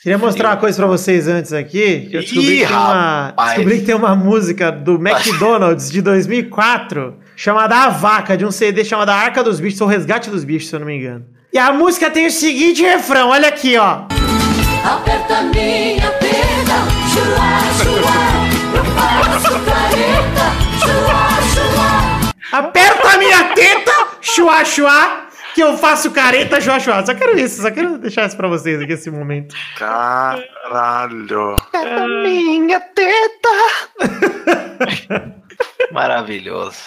Queria mostrar uma coisa pra vocês antes aqui. Que eu descobri, Ih, que tem uma, descobri que tem uma música do McDonald's de 2004 chamada A Vaca, de um CD chamado A Arca dos Bichos, ou Resgate dos Bichos, se eu não me engano. E a música tem o seguinte refrão, olha aqui, ó. Aperta minha teta, chua, chua. Eu faço careta, chua, chua. Aperta a minha teta, chua, chua, que eu faço careta, chua. Só quero isso, só quero deixar isso pra vocês aqui, esse momento. Caralho. A minha teta. Maravilhoso.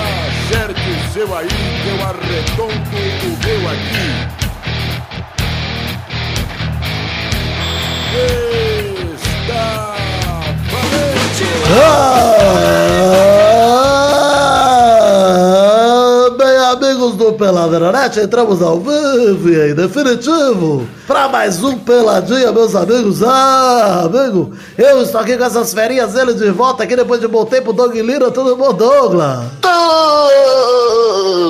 Acerte o seu aí, que eu arredondo o meu aqui. Está Ah, amigos do Peladranet, entramos ao vivo e definitivo para mais um Peladinha, meus amigos. Ah, amigo, eu estou aqui com essas ferinhas, ele de volta aqui depois de bom tempo, Doug Lira, tudo bom, Douglas?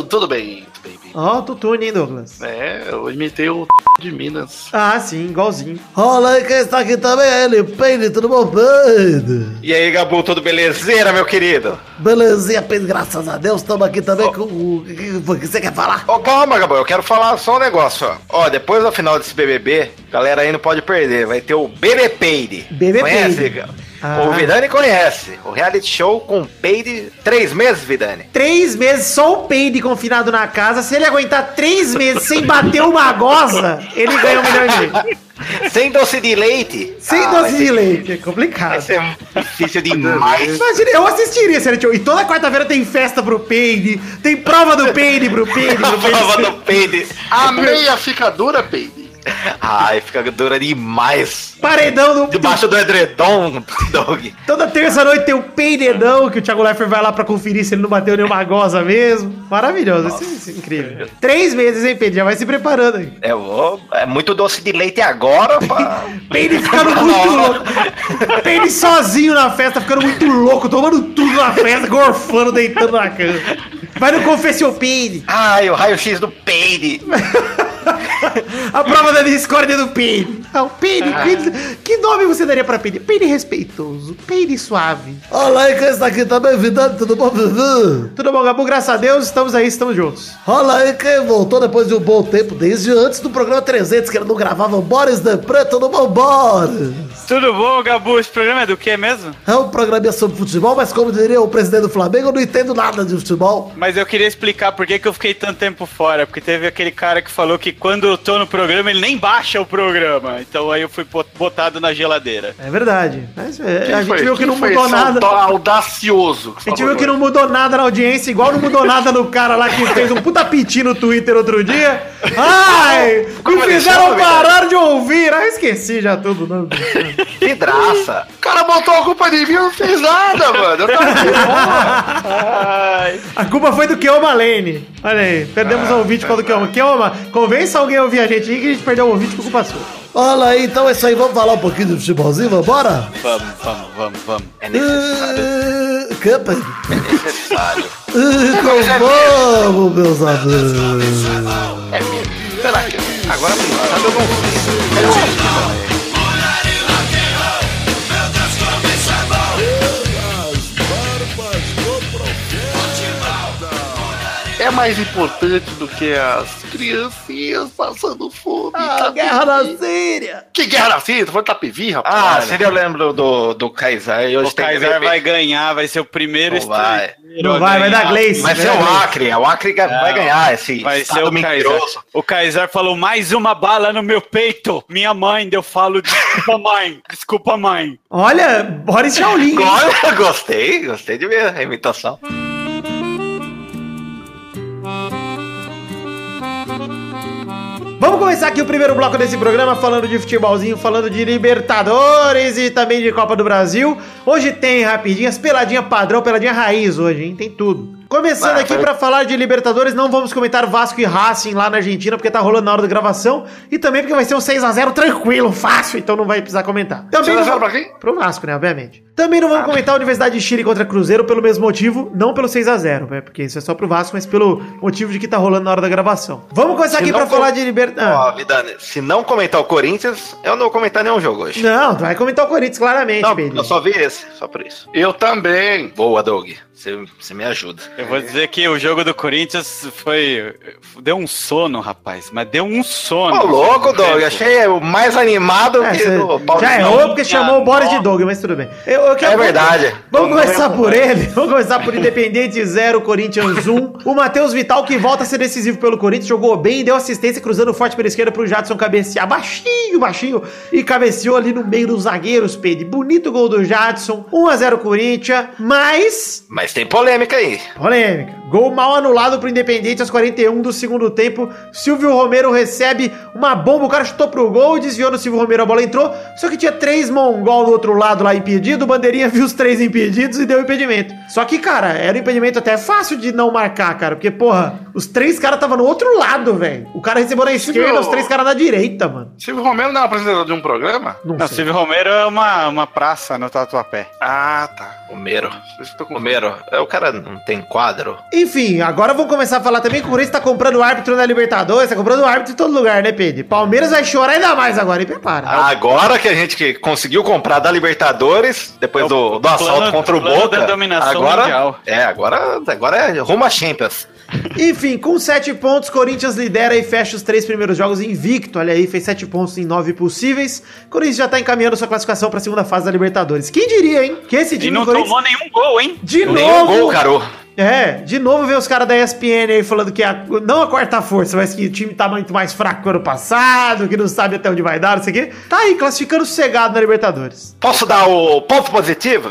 Tudo bem. Ó, o tutune, hein, Douglas? É, eu imitei o de Minas. Ah, sim, igualzinho. Aí quem está aqui também, é ele, Peide, tudo bom, Peide? E aí, Gabu, tudo belezeira, meu querido? Belezinha, Peide, graças a Deus, estamos aqui também com o que, você quer falar? Ô, calma, Gabu, eu quero falar só um negócio, ó. Ó, depois da final desse BBB, galera aí não pode perder, vai ter o BB Peide. BB Conhece? Peide. Ah. O Vidani conhece. O reality show com Peide, três meses, Vidani. Três meses só o Peide confinado na casa. Se ele aguentar três meses sem bater uma goza, ele ganha um milhão e meio. Sem doce de leite. Sem Ah, doce de leite. É Vai complicado. ser difícil demais. Imagina, eu assistiria esse reality show. E toda quarta-feira tem festa pro Peide, tem prova do Peide pro Peide, pro A prova do Peide. A meia fica dura, Peide. Ai, fica dura demais. Paredão do. Debaixo do edredom, Doug. Toda terça-noite tem o peidedão que o Thiago Leifert vai lá pra conferir se ele não bateu nenhuma goza mesmo. Maravilhoso, isso, isso é incrível. Três meses, hein, Peide? Já vai se preparando aí. É, ô, é muito doce de leite agora, pá. Peide ficando muito louco. Peide sozinho na festa, ficando muito louco, tomando tudo na festa, gorfando, deitando na cama. Vai no confessio Peide. Ai, o raio-x do Peide. A prova da discórdia do Peide. Ah, o Peide, Peide. Que nome você daria pra Peide? Peide respeitoso, Peide suave. Aí quem está aqui também, Vidani, tudo bom, Vivi? Tudo bom, Gabu? Graças a Deus, estamos aí, estamos juntos. Aí quem voltou depois de um bom tempo, desde antes do programa 300, que ele não gravava o Boris de Preto no bom Boris. Tudo bom, Gabu? Esse programa é do que mesmo? É um programinha sobre futebol, mas como diria o presidente do Flamengo, eu não entendo nada de futebol. Mas eu queria explicar por que, que eu fiquei tanto tempo fora. Porque teve aquele cara que falou que quando eu tô no programa, ele nem baixa o programa. Então aí eu fui bot- botado na geladeira. É verdade. Mas é, a gente foi? viu que Quem não foi mudou nada. auda- Audacioso. A gente viu que não mudou nada na audiência, igual não mudou nada no cara lá que fez um puta piti no Twitter outro dia. Ai! Como Me fizeram parar de ouvir. Ah, esqueci já tudo. Não. Vidraça. O cara botou a culpa de mim, eu não fiz nada, mano. Eu tava. A culpa foi do Keoma Lane. Olha aí, perdemos Ah, um ouvinte por causa do Keoma. Keoma, convença alguém ouvir a gente aí que a gente perdeu um ouvinte por culpa sua. Olha aí, então é isso aí, vamos falar um pouquinho de futebolzinho, vambora? Vamos, vamos, vamos, vamos. É necessário. Uh? É necessário. Uh, então vamos, meus amigos. É mesmo. Será que. Agora pensando, eu não é. É mais importante do que as criancinhas passando fome. Ah, tá guerra na. Síria. Que guerra na Síria? Tu foi Tapivi, rapaz? Ah, se eu lembro do, do Kaysar. e Hoje O Kaysar vai ganhar, vai ser o primeiro Não vai. Não vai, vai dar Gleice. Vai ser o Acre. O Acre vai ganhar esse Vai ser o Kaysar. mentiroso. O Kaysar falou mais uma bala no meu peito. Minha mãe, eu falo desculpa mãe, desculpa mãe. Olha, Boris Shaolin. gostei, gostei de ver a imitação. Vamos começar aqui o primeiro bloco desse programa falando de futebolzinho, falando de Libertadores e também de Copa do Brasil. Hoje tem rapidinhas, peladinha padrão, peladinha raiz hoje, hein? Tem tudo. Começando Ah, aqui pra falar de Libertadores, não vamos comentar Vasco e Racing lá na Argentina, porque tá rolando na hora da gravação, e também porque vai ser um 6x0 tranquilo, fácil, então não vai precisar comentar. Também 6 a não 0 vamos- pra quem? Pro Vasco, né, obviamente. Também não vamos comentar a Universidade de Chile contra Cruzeiro pelo mesmo motivo, não pelo 6x0, né, porque isso é só pro Vasco, mas pelo motivo de que tá rolando na hora da gravação. Vamos começar aqui pra com- falar de Libertadores. Ó, Vidane, se não comentar o Corinthians, eu não vou comentar nenhum jogo hoje. Não, tu vai comentar o Corinthians claramente, Não, Pedro. eu só vi esse, só por isso. Eu também. Boa, Doug. Você, você me ajuda. Eu vou dizer que o jogo do Corinthians foi. Deu um sono, rapaz. Mas deu um sono. Ô, louco, Doug. Tempo. Achei o mais animado É, que do Paulo já errou porque chamou o Boris de Doug, mas tudo bem. Eu, eu quero- É verdade. Vamos começar por ele. Vamos começar por Independente 0, Corinthians 1. O Matheus Vital, que volta a ser decisivo pelo Corinthians, jogou bem, deu assistência, cruzando forte pela esquerda pro Jadson cabecear baixinho, baixinho, e cabeceou ali no meio dos zagueiros, Pedro. Bonito gol do Jadson. 1x0 Corinthians, mas Mas tem polêmica aí. Polêmica. Gol mal anulado pro Independente aos 41 do segundo tempo. Silvio Romero recebe uma bomba. O cara chutou pro gol, desviou no Silvio Romero, a bola entrou. Só que tinha três mongol do outro lado lá impedido. O Bandeirinha viu os três impedidos e deu impedimento. Só que, cara, era um impedimento até fácil de não marcar, cara. Porque, porra, os três caras estavam no outro lado, velho. O cara recebeu na esquerda, os três caras na direita, mano. Silvio Romero não é apresentador de um programa? Não, Não, sei. Silvio Romero é uma, uma praça no Tatuapé. Ah, tá. Com Romero, é, o cara não tem quadro. Enfim, agora vamos começar a falar também que o Corinthians tá comprando árbitro na Libertadores, tá comprando árbitro em todo lugar, né, Pedro? Palmeiras vai chorar ainda mais agora, e prepara. Agora que a gente que conseguiu comprar da Libertadores, depois É o do, do assalto plano- contra o Boca, da dominação agora, mundial. é, agora, agora é rumo a Champions. Enfim, com 7 pontos, Corinthians lidera e fecha os três primeiros jogos invicto. Olha aí, fez 7 pontos em 9 possíveis. Corinthians já tá encaminhando sua classificação pra segunda fase da Libertadores. Quem diria, hein? Que esse E time não do Corinthians. tomou nenhum gol, hein? De Nenhum novo. gol, Caro. É, de novo ver os caras da ESPN aí falando que a, não a quarta força, mas que o time tá muito mais fraco que o ano passado, que não sabe até onde vai dar, não sei o quê. Tá aí, classificando sossegado na Libertadores. Posso dar o ponto positivo?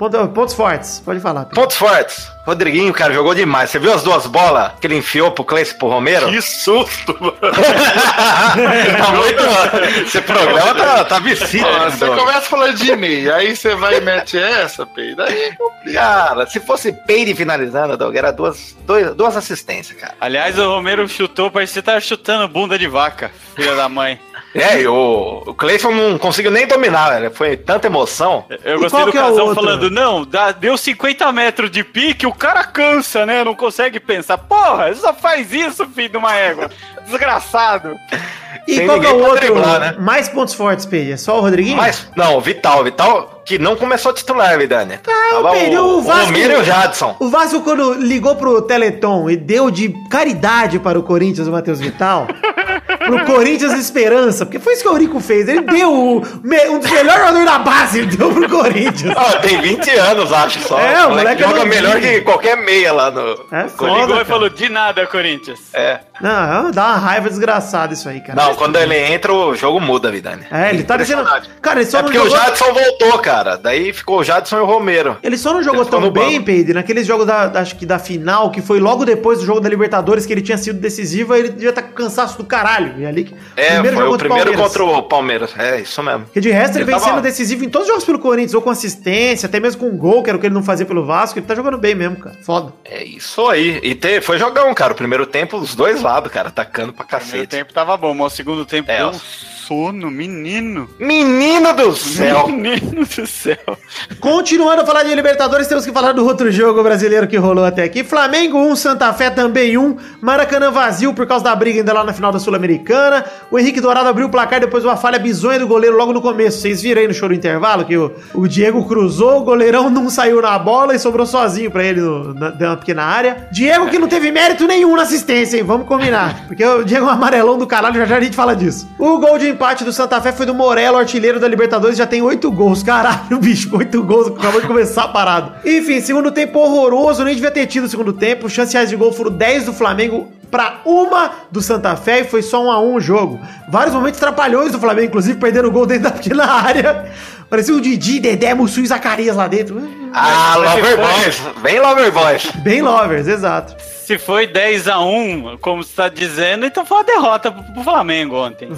Ponto- pontos fortes, pode falar. Pedro. Pontos fortes. Rodriguinho, cara, jogou demais. Você viu as duas bolas que ele enfiou pro Cleiton e pro Romero? Que susto, mano. tá muito... Esse programa tá, tá vicido. Ó, né, Você começa falando de mim, aí você vai e mete essa, Pei. Daí Cara, se fosse Peire finalizando, Doug, era duas, dois, duas assistências, cara. Aliás, o Romero chutou, parece que você tava chutando bunda de vaca, filha da mãe. É, e o, o Cleiton não conseguiu nem dominar, velho. Foi tanta emoção. Eu E gostei qual do que é o casal outro? falando, não, dá- deu 50 metros de pique, o cara cansa, né? Não consegue pensar. Porra, só faz isso, filho de uma égua. Desgraçado. E Sem qual que é o outro? driblar, né? Mais pontos fortes, Pedro? É só o Rodriguinho? Mas, não, o Vital, o Vital, que não começou titular, Vidani. Ah, Pedro, o o, Vasco- Romero e o Jadson. O Vasco, quando ligou pro Teleton e deu de caridade para o Corinthians o Matheus Vital, pro Corinthians Esperança, porque foi isso que o Eurico fez. Ele deu o me- um dos melhores jogadores da base, ele deu pro Corinthians. Ah, tem 20 anos, acho só. É, o moleque é joga melhor que qualquer meia lá no. É foda, Ligou e falou, de nada, Corinthians. É. Não, dá uma raiva desgraçada isso aí, cara. Não, quando ele entra, o jogo muda, Vidani. É, ele tá deixando. Cara, ele só É porque jogou. o Jadson voltou, cara. Daí ficou o Jadson e o Romero. Ele só não jogou Ele tão bem. Pedro, naqueles jogos da, da- acho que da final, que foi logo depois do jogo da Libertadores, que ele tinha sido decisivo, aí ele devia estar com cansaço do caralho. E ali, É, foi jogo o primeiro Palmeiras. contra o Palmeiras. É, isso mesmo. Porque de resto ele, Ele vem tava- sendo decisivo em todos os jogos pelo Corinthians, ou com assistência, até mesmo com gol, que era o que ele não fazia pelo Vasco. Ele tá jogando bem mesmo, cara. Foda. É isso aí. E te, foi jogão, cara. O primeiro tempo, os dois lados, cara, atacando pra Primeiro cacete. tempo tava bom, mas o segundo tempo É, deu um sono, menino. Menino do céu! Menino do céu. Continuando a falar de Libertadores, temos que falar do outro jogo brasileiro que rolou até aqui. Flamengo 1, Santa Fé também 1. Maracanã vazio por causa da briga ainda lá na final da Sul-Americana. O Henrique Dourado abriu o placar depois de uma falha bizonha do goleiro logo no começo. Vocês viram aí no show do intervalo que o, o Diego cruzou, o goleirão não saiu na bola e sobrou sozinho pra ele no, na, da pequena área. Diego que não teve mérito nenhum na assistência, hein? Vamos combinar. Porque o Diego é um amarelão do caralho, já já a gente fala disso. O gol de empate do Santa Fé foi do Morello, artilheiro da Libertadores, já tem oito gols. Caralho, bicho, oito gols, acabou de começar a parada. Enfim, segundo tempo horroroso, nem devia ter tido o segundo tempo. Chances de gol foram 10 do Flamengo pra uma do Santa Fé e foi só um a um o jogo. Vários momentos trapalhões do Flamengo, inclusive perdendo o gol dentro da pequena área. Parecia o Didi, Dedé, Mussu e Zacarias lá dentro. Ah, Lover Boys. Bem Lover Boys. Bem lovers, exato. Se foi 10x1, como você tá dizendo, então foi uma derrota pro, pro Flamengo ontem.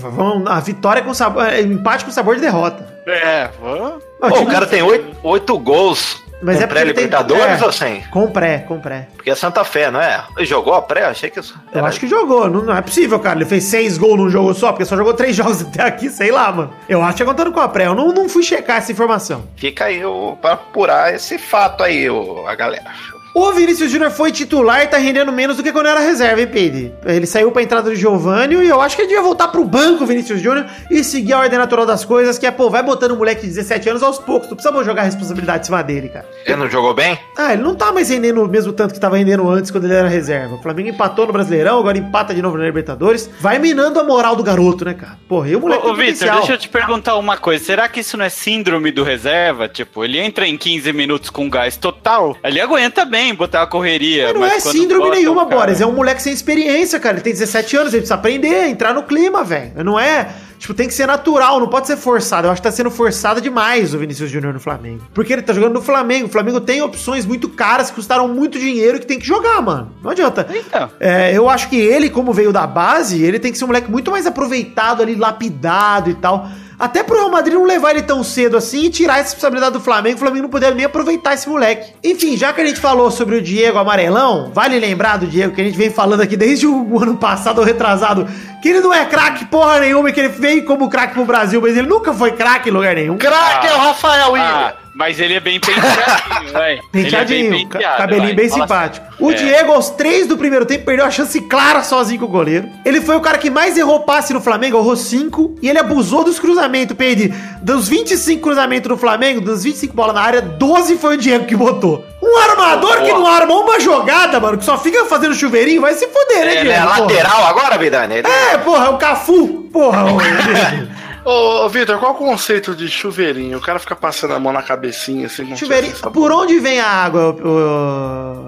A vitória com sabor, é, empate com sabor de derrota. É, foi. Time- o cara tem oito, oito gols Mas Com é ele tem- pré-Libertadores é, ou sem? Com pré, com pré. Porque é Santa Fé, não é? Ele jogou a pré? Achei que isso. Eu acho que jogou, não, não é possível, cara. Ele fez seis gols num jogo só, porque só jogou três jogos até aqui, sei lá, mano. Eu acho que é contando com a pré. Eu não, não fui checar essa informação. Fica aí o, pra apurar esse fato aí, o, a galera. O Vinícius Júnior foi titular e tá rendendo menos do que quando era reserva, hein, Peide? Ele saiu pra entrada do Giovanni e eu acho que ele devia voltar pro banco, Vinícius Júnior, e seguir a ordem natural das coisas, que é, pô, vai botando o moleque de 17 anos aos poucos. Tu precisa jogar a responsabilidade em cima dele, cara. Ele não jogou bem? Ah, ele não tá mais rendendo o mesmo tanto que tava rendendo antes quando ele era reserva. O Flamengo empatou no Brasileirão, agora empata de novo na Libertadores. Vai minando a moral do garoto, né, cara? Porra, e o moleque Ô, ô Vitor, deixa eu te perguntar uma coisa. Será que isso não é síndrome do reserva? Tipo, ele entra em 15 minutos com gás total, ele aguenta bem botar a correria. Mas não é quando síndrome bota nenhuma, cara- Boris. É um moleque sem experiência, cara. Ele tem 17 anos, ele precisa aprender, entrar no clima, velho. Não é. Tipo, tem que ser natural, não pode ser forçado. Eu acho que tá sendo forçado demais o Vinícius Júnior no Flamengo. Porque ele tá jogando no Flamengo. O Flamengo tem opções muito caras que custaram muito dinheiro que tem que jogar, mano. Não adianta. Então. É, eu acho que ele, como veio da base, ele tem que ser um moleque muito mais aproveitado ali, lapidado e tal. Até pro Real Madrid não levar ele tão cedo assim e tirar essa responsabilidade do Flamengo, o Flamengo não poder nem aproveitar esse moleque. Enfim, já que a gente falou sobre o Diego Amarelão, vale lembrar do Diego que a gente vem falando aqui desde o ano passado ou retrasado, que ele não é craque porra nenhuma, que ele veio como craque pro Brasil, mas ele nunca foi craque em lugar nenhum. Craque é o Rafael William. Ah, mas ele é bem penteadinho, vai. Penteadinho, Ele é bem ca- penteado, cabelinho vai. bem simpático. sério. O É. Diego, aos três do primeiro tempo, perdeu a chance clara sozinho com o goleiro. Ele foi o cara que mais errou passe no Flamengo, errou cinco, e ele abusou dos cruzamentos, Peide. Dos 25 cruzamentos do Flamengo, dos 25 bolas na área, 12 foi o Diego que botou. Um armador que não arma uma jogada, mano, que só fica fazendo chuveirinho, vai se foder, né, Ele é porra? lateral agora, Vidani? Ele- É, porra, é o Cafu. Porra, ô, Vitor, qual o conceito de chuveirinho? O cara fica passando a mão na cabecinha assim. se Chuveirinho. sabão. Por onde vem a água,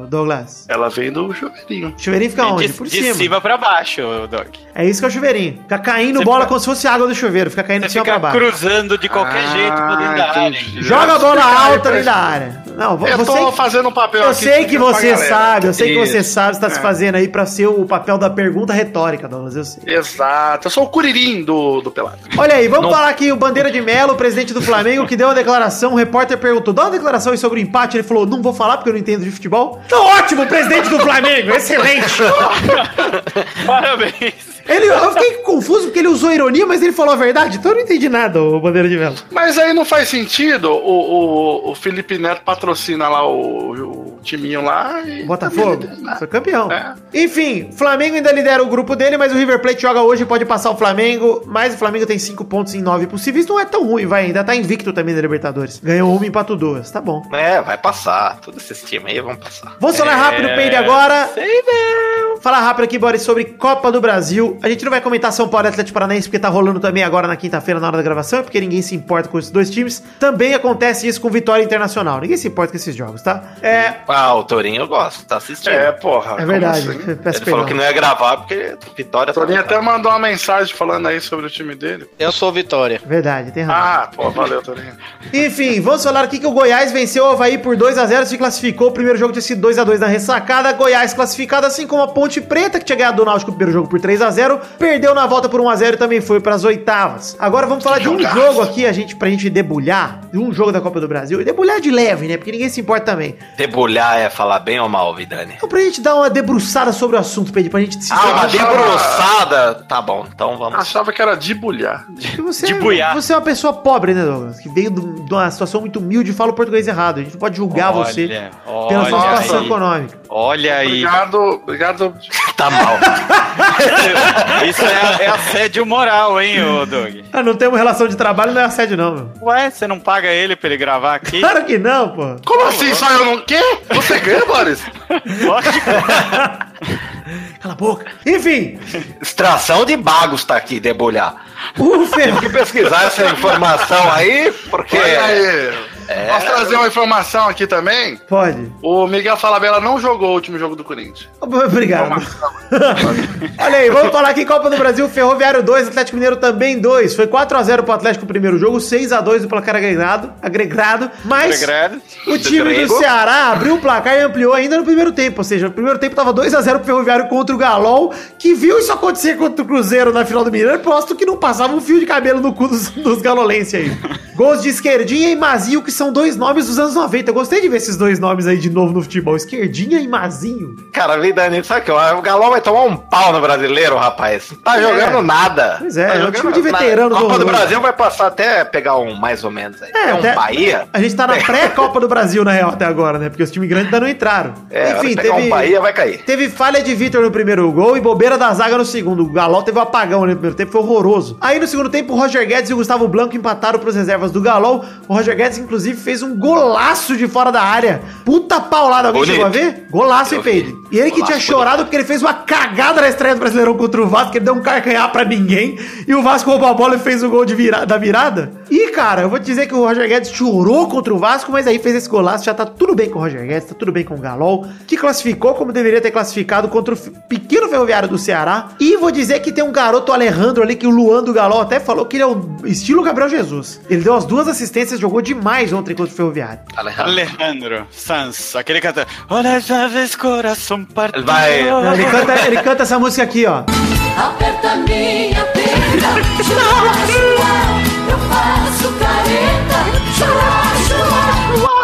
Douglas? Ela vem do chuveirinho. Chuveirinho fica Vem onde? de, Por de cima. cima pra baixo, Doc. É isso que é o chuveirinho. Fica caindo Você bola fica- como se fosse água do chuveiro. Fica caindo de cima pra fica baixo. cruzando de qualquer Ah, jeito pra dentro da área. Joga a bola alta pra dentro da área. Não, Eu você, tô fazendo um papel eu aqui sei que pra você sabe, eu sei que você Isso. sabe, você tá se É. fazendo aí pra ser o papel da pergunta retórica, Douglas, eu sei. Exato. Eu sou o curirim do, do Pelado. Olha aí, vamos falar aqui o Bandeira de Melo, presidente do Flamengo, que deu uma declaração, o repórter perguntou, dá uma declaração aí sobre o empate, ele falou, não vou falar porque eu não entendo de futebol. Tá ótimo, presidente do Flamengo, excelente. Parabéns. Ele, eu fiquei confuso porque ele usou ironia, mas ele falou a verdade, então eu não entendi nada, o Bandeira de Melo. Mas aí não faz sentido. O, o, o Felipe Neto patrocina lá o, o timinho lá e. Botafogo foi campeão. É. Enfim, Flamengo ainda lidera o grupo dele, mas o River Plate joga hoje e pode passar o Flamengo. Mas o Flamengo tem 5 pontos em 9 possíveis. Não é tão ruim, vai. Ainda tá invicto também da Libertadores. Ganhou uma e empatou duas. Tá bom. É, vai passar. Todos esses times aí vão passar. Vamos falar rápido, É, Peide, agora. Sei não. Falar rápido aqui, Boris, sobre Copa do Brasil. A gente não vai comentar São Paulo e Atlético Paranaense porque tá rolando também agora na quinta-feira na hora da gravação, porque ninguém se importa com esses dois times. Também acontece isso com Vitória Internacional. Ninguém se importa com esses jogos, tá? É, Ah, o Torinho eu gosto, tá assistindo. É, porra. é verdade. assim? Peço Ele perdão. falou que não ia gravar porque Vitória O Torinho até mandou uma mensagem falando aí sobre o time dele. Eu sou Vitória. Verdade, tem razão. Ah, pô, valeu, Torinho. Enfim, vamos falar aqui que o Goiás venceu o Havaí por 2x0, se classificou. O primeiro jogo tinha sido 2x2 na ressacada. Goiás classificado, assim como a Ponte Preta, que tinha ganhado do Náutico no primeiro jogo por 3x0. Perdeu na volta por 1x0 e também foi pras oitavas. Agora vamos falar de um Jogaço. jogo aqui, a gente, pra gente debulhar, de um jogo da Copa do Brasil. E debulhar de leve, né? Porque ninguém se importa também. Debulhar é falar bem ou mal, Vidani? Então, pra gente dar uma debruçada sobre o assunto, Pedro, pra gente se Ah, uma debruçada. Tá bom, então vamos. Achava que era de bulhar. Porque você, de é- buiar. você é uma pessoa pobre, né, Douglas? Que veio de uma situação muito humilde e fala o português errado. A gente não pode julgar você pela sua olha situação aí. econômica. Olha aí. Obrigado, obrigado. Tá mal. Isso é, é assédio moral, hein, ô Doug? Ah, não temos relação de trabalho, não é assédio, não, meu. Ué, você não paga ele pra ele gravar aqui? Claro que não, pô. Como assim? Só eu não. Quê? Você ganha, Boris? Lógico. Cala a boca. Enfim, Extração de bagos tá aqui, debulhar. O. Tem que pesquisar essa informação aí, porque. Aí. É. Posso trazer uma informação aqui também? Pode. O Miguel Falabella não jogou o último jogo do Corinthians. Obrigado. Olha aí, vamos falar aqui Copa do Brasil, Ferroviário 2, Atlético Mineiro também 2. Foi 4x0 pro Atlético no primeiro jogo, 6x2 no placar agregado, agregado. Mas Agregado. o time do. Ceará abriu o placar e ampliou ainda no primeiro tempo. Ou seja, no primeiro tempo tava 2x0 pro Ferroviário contra o Galol, que viu isso acontecer contra o Cruzeiro na final do Mineiro, posto que não passava um fio de cabelo no cu dos, dos galolenses aí. Gols de esquerdinha e Mazio que são dois nomes dos anos 90. Eu gostei de ver esses dois nomes aí de novo no futebol. Esquerdinha e Mazinho. Cara, vida nisso, sabe o que? O Galol vai tomar um pau no brasileiro, rapaz. Tá jogando nada. Pois é, tá é um time de nada. veteranos A Copa do. Brasil vai passar até pegar um mais ou menos aí. É, um até- Bahia. A gente tá na pré-Copa do Brasil, na real, até agora, né? Porque os times grandes ainda não entraram. É, Enfim, pegar teve. um Bahia vai cair. Teve falha de Vitor no primeiro gol e bobeira da zaga no segundo. O Galol teve um apagão ali no primeiro tempo, foi horroroso. Aí no segundo tempo, o Roger Guedes e o Gustavo Blanco empataram pros reservas do Galol. O Roger Guedes, inclusive, fez um golaço de fora da área. Puta paulada, alguém Bonito. chegou a ver? Golaço, hein. Peide? E ele que Golaço, tinha chorado porque ele fez uma cagada na estreia do Brasileirão contra o Vasco, que ele deu um carcanhar pra ninguém. E o Vasco roubou a bola e fez o gol de vira- da virada. E, cara, eu vou te dizer que o Roger Guedes chorou contra o Vasco, mas aí fez esse golaço. Já tá tudo bem com o Roger Guedes, tá tudo bem com o Galol, que classificou como deveria ter classificado contra o pequeno ferroviário do Ceará. E vou dizer que tem um garoto Alejandro ali, que o Luan do Galol até falou que ele é o estilo Gabriel Jesus. Ele deu as duas assistências, jogou demais ontem contra o ferroviário. Alejandro. Alejandro Sanz, aquele canta. Olha, já vez coração partido. Ele vai- ele, canta, ele canta essa música aqui, ó. Aperta minha perna, chua, chua, eu faço careta, chua, chua. Quem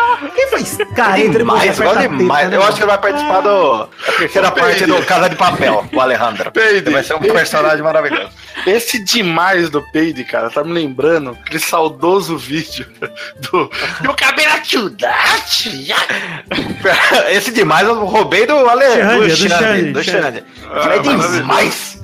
faz careta? Ele Demais, aperta igual a teta, demais. né, Eu mano? acho que ele vai participar do, da terceira parte do Casa de Papel, o Alejandro. Peide. Vai ser um personagem maravilhoso. Esse demais do Peide, cara, tá me lembrando aquele saudoso vídeo do. Meu cabelo atildate! Esse demais eu roubei do Ale, Xande, do do Xande. Do Xande. Xande. É demais.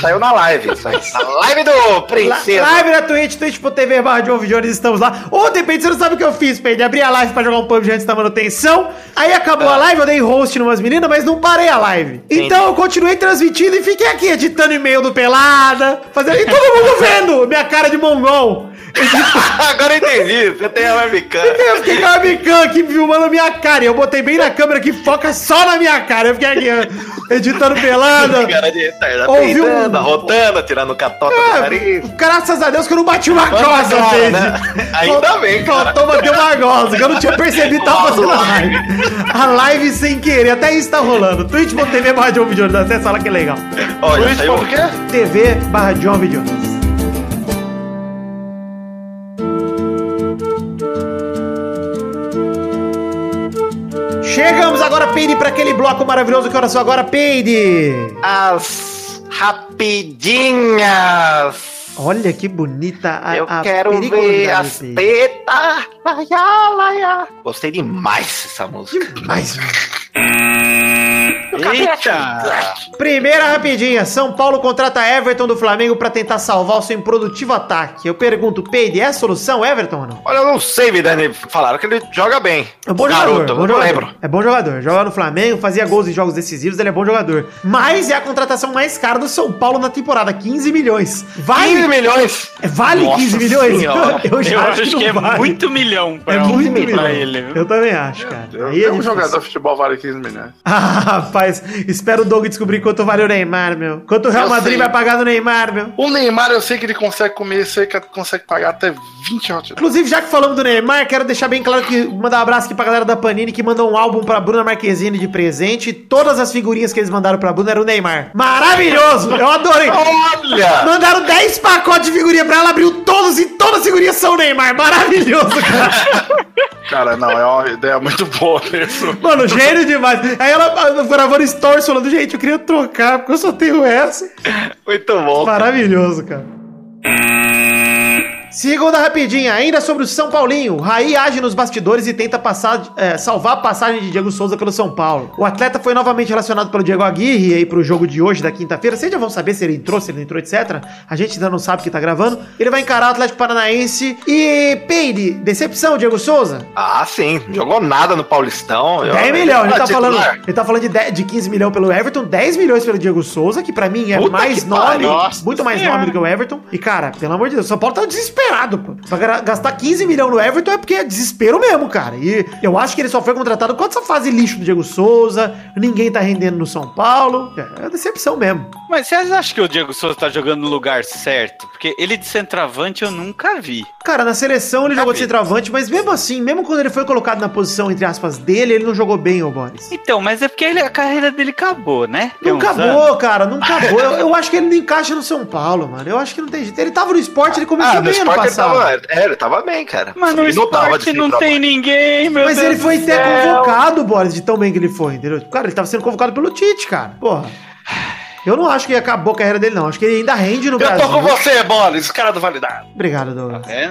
Saiu na live. Saiu na live do Princesa. Live na Twitch, twitch.tv barra de Ovo Jones, estamos lá. Ontem, Peide, você não sabe o que eu fiz, Peide. Abri a live pra jogar um PUBG antes da manutenção. Aí acabou a live, eu dei host numas meninas, mas não parei a live. Então eu continuei transmitindo e fiquei aqui editando e-mail do Pelada, fazendo... E todo mundo vendo minha cara de mongol. Agora eu entendi. Você tem a webcam. Eu fiquei com a webcam aqui filmando minha cara. E eu botei bem na câmera que foca só na minha cara. Eu fiquei aqui editando pelada. Cara de tá Ouviu um- arrotando, tirando catota do Ah, nariz. graças a Deus que eu não bati uma goza, Peide. né? Ainda bem, cara. Faltou bater uma goza, que eu não tinha percebido que tava fazendo a live. A live sem querer, até isso tá rolando. twitch.tv barra John Videones, acessa lá que é legal. Olha, Twitch, saiu... por quê? TV barra John Videones. Chegamos agora, Peide, para aquele bloco maravilhoso que horas são agora, Peide. As rapidinhas. Olha que bonita a, Eu a quero ver as tetas. Gostei demais dessa música. Mas, Eita! primeira rapidinha. São Paulo contrata Everton do Flamengo para tentar salvar o seu improdutivo ataque. Eu pergunto, Peide, é a solução, Everton ou não? Olha, eu não sei, Vidani. Falaram que ele joga bem. É um bom Garoto, jogador, eu bom não jogador. lembro. É bom jogador. Joga no Flamengo, fazia gols em jogos decisivos, ele é bom jogador. Mas é a contratação mais cara do São Paulo na temporada, 15 milhões. 15 Vale, milhões. vale Nossa 15 milhões? Senhora. Eu já Eu acho, acho que, que é não vale. muito milhão É pra, muito pra milhão. ele. viu? Eu também acho, cara. Eu, Aí é um difícil. jogador de futebol vale 15 milhões. Ah, rapaz, espero o Doug descobrir quanto vale o Neymar, meu. Quanto o Real Eu Madrid sei. vai pagar do Neymar, meu. O Neymar, eu sei que ele consegue comer, eu sei que ele consegue pagar até 20 hot dogs. Inclusive, já que falamos do Neymar, quero deixar bem claro que mandar um abraço aqui pra galera da Panini que mandou um álbum pra Bruna Marquezine de presente. Todas as figurinhas que eles mandaram pra Bruna eram o Neymar. Maravilhoso! Eu adorei! Olha! Mandaram 10 pacotes de figurinha pra ela, abriu todos e todas as figurinhas são Neymar. Maravilhoso, cara. Cara, não, é uma ideia muito boa mesmo. Mano, gênio demais. Aí ela gravando stories falando, gente, eu queria trocar, porque eu só tenho essa. Muito bom. Maravilhoso, cara. Segunda rapidinha, ainda sobre o São Paulinho. Raí age nos bastidores e tenta passar, é, salvar a passagem de Diego Souza pelo São Paulo. O atleta foi novamente relacionado pelo Diego Aguirre aí pro jogo de hoje, da quinta-feira. Vocês já vão saber se ele entrou, se ele não entrou, etc. A gente ainda não sabe que tá gravando. Ele vai encarar o Atlético Paranaense. E, Peide, decepção, Diego Souza? Ah, sim. Jogou nada no Paulistão. Eu- 10 milhões, ele tá falando, ele tá falando de, 10 de 15 milhões pelo Everton, 10 milhões pelo Diego Souza, que pra mim é Puta mais nome. Nossa muito mais Senhora. nome do que o Everton. E cara, pelo amor de Deus, o São Paulo tá desesperado, pô. Pra gastar 15 milhões no Everton é porque é desespero mesmo, cara. E eu acho que ele só foi contratado com essa fase lixo do Diego Souza, ninguém tá rendendo no São Paulo. É, é decepção mesmo. Mas vocês acham que o Diego Souza tá jogando no lugar certo? Porque ele de centroavante eu nunca vi. Cara, na seleção ele Nunca jogou de vi. centroavante, mas mesmo assim, mesmo quando ele foi colocado na posição, entre aspas, dele, ele não jogou bem, ô Boris. Então, mas é porque ele- a carreira dele acabou, né? Tem Não acabou, anos. cara, não acabou. Eu, eu acho que ele não encaixa no São Paulo, mano. Eu acho que não tem jeito. Ele tava no esporte, ele começou Ah, no bem ano esporte ele tava. É, ele tava bem, cara. Mas no Ele não esporte de não tem ninguém, meu Mas Deus ele foi até convocado, Boris, de tão bem que ele foi, entendeu? Cara, ele tava sendo convocado pelo Tite, cara. Porra. Eu não acho que acabou a carreira dele, não. Acho que ele ainda rende no Eu Brasil. tô com você, Boris, cara do validado. Obrigado, Douglas. É.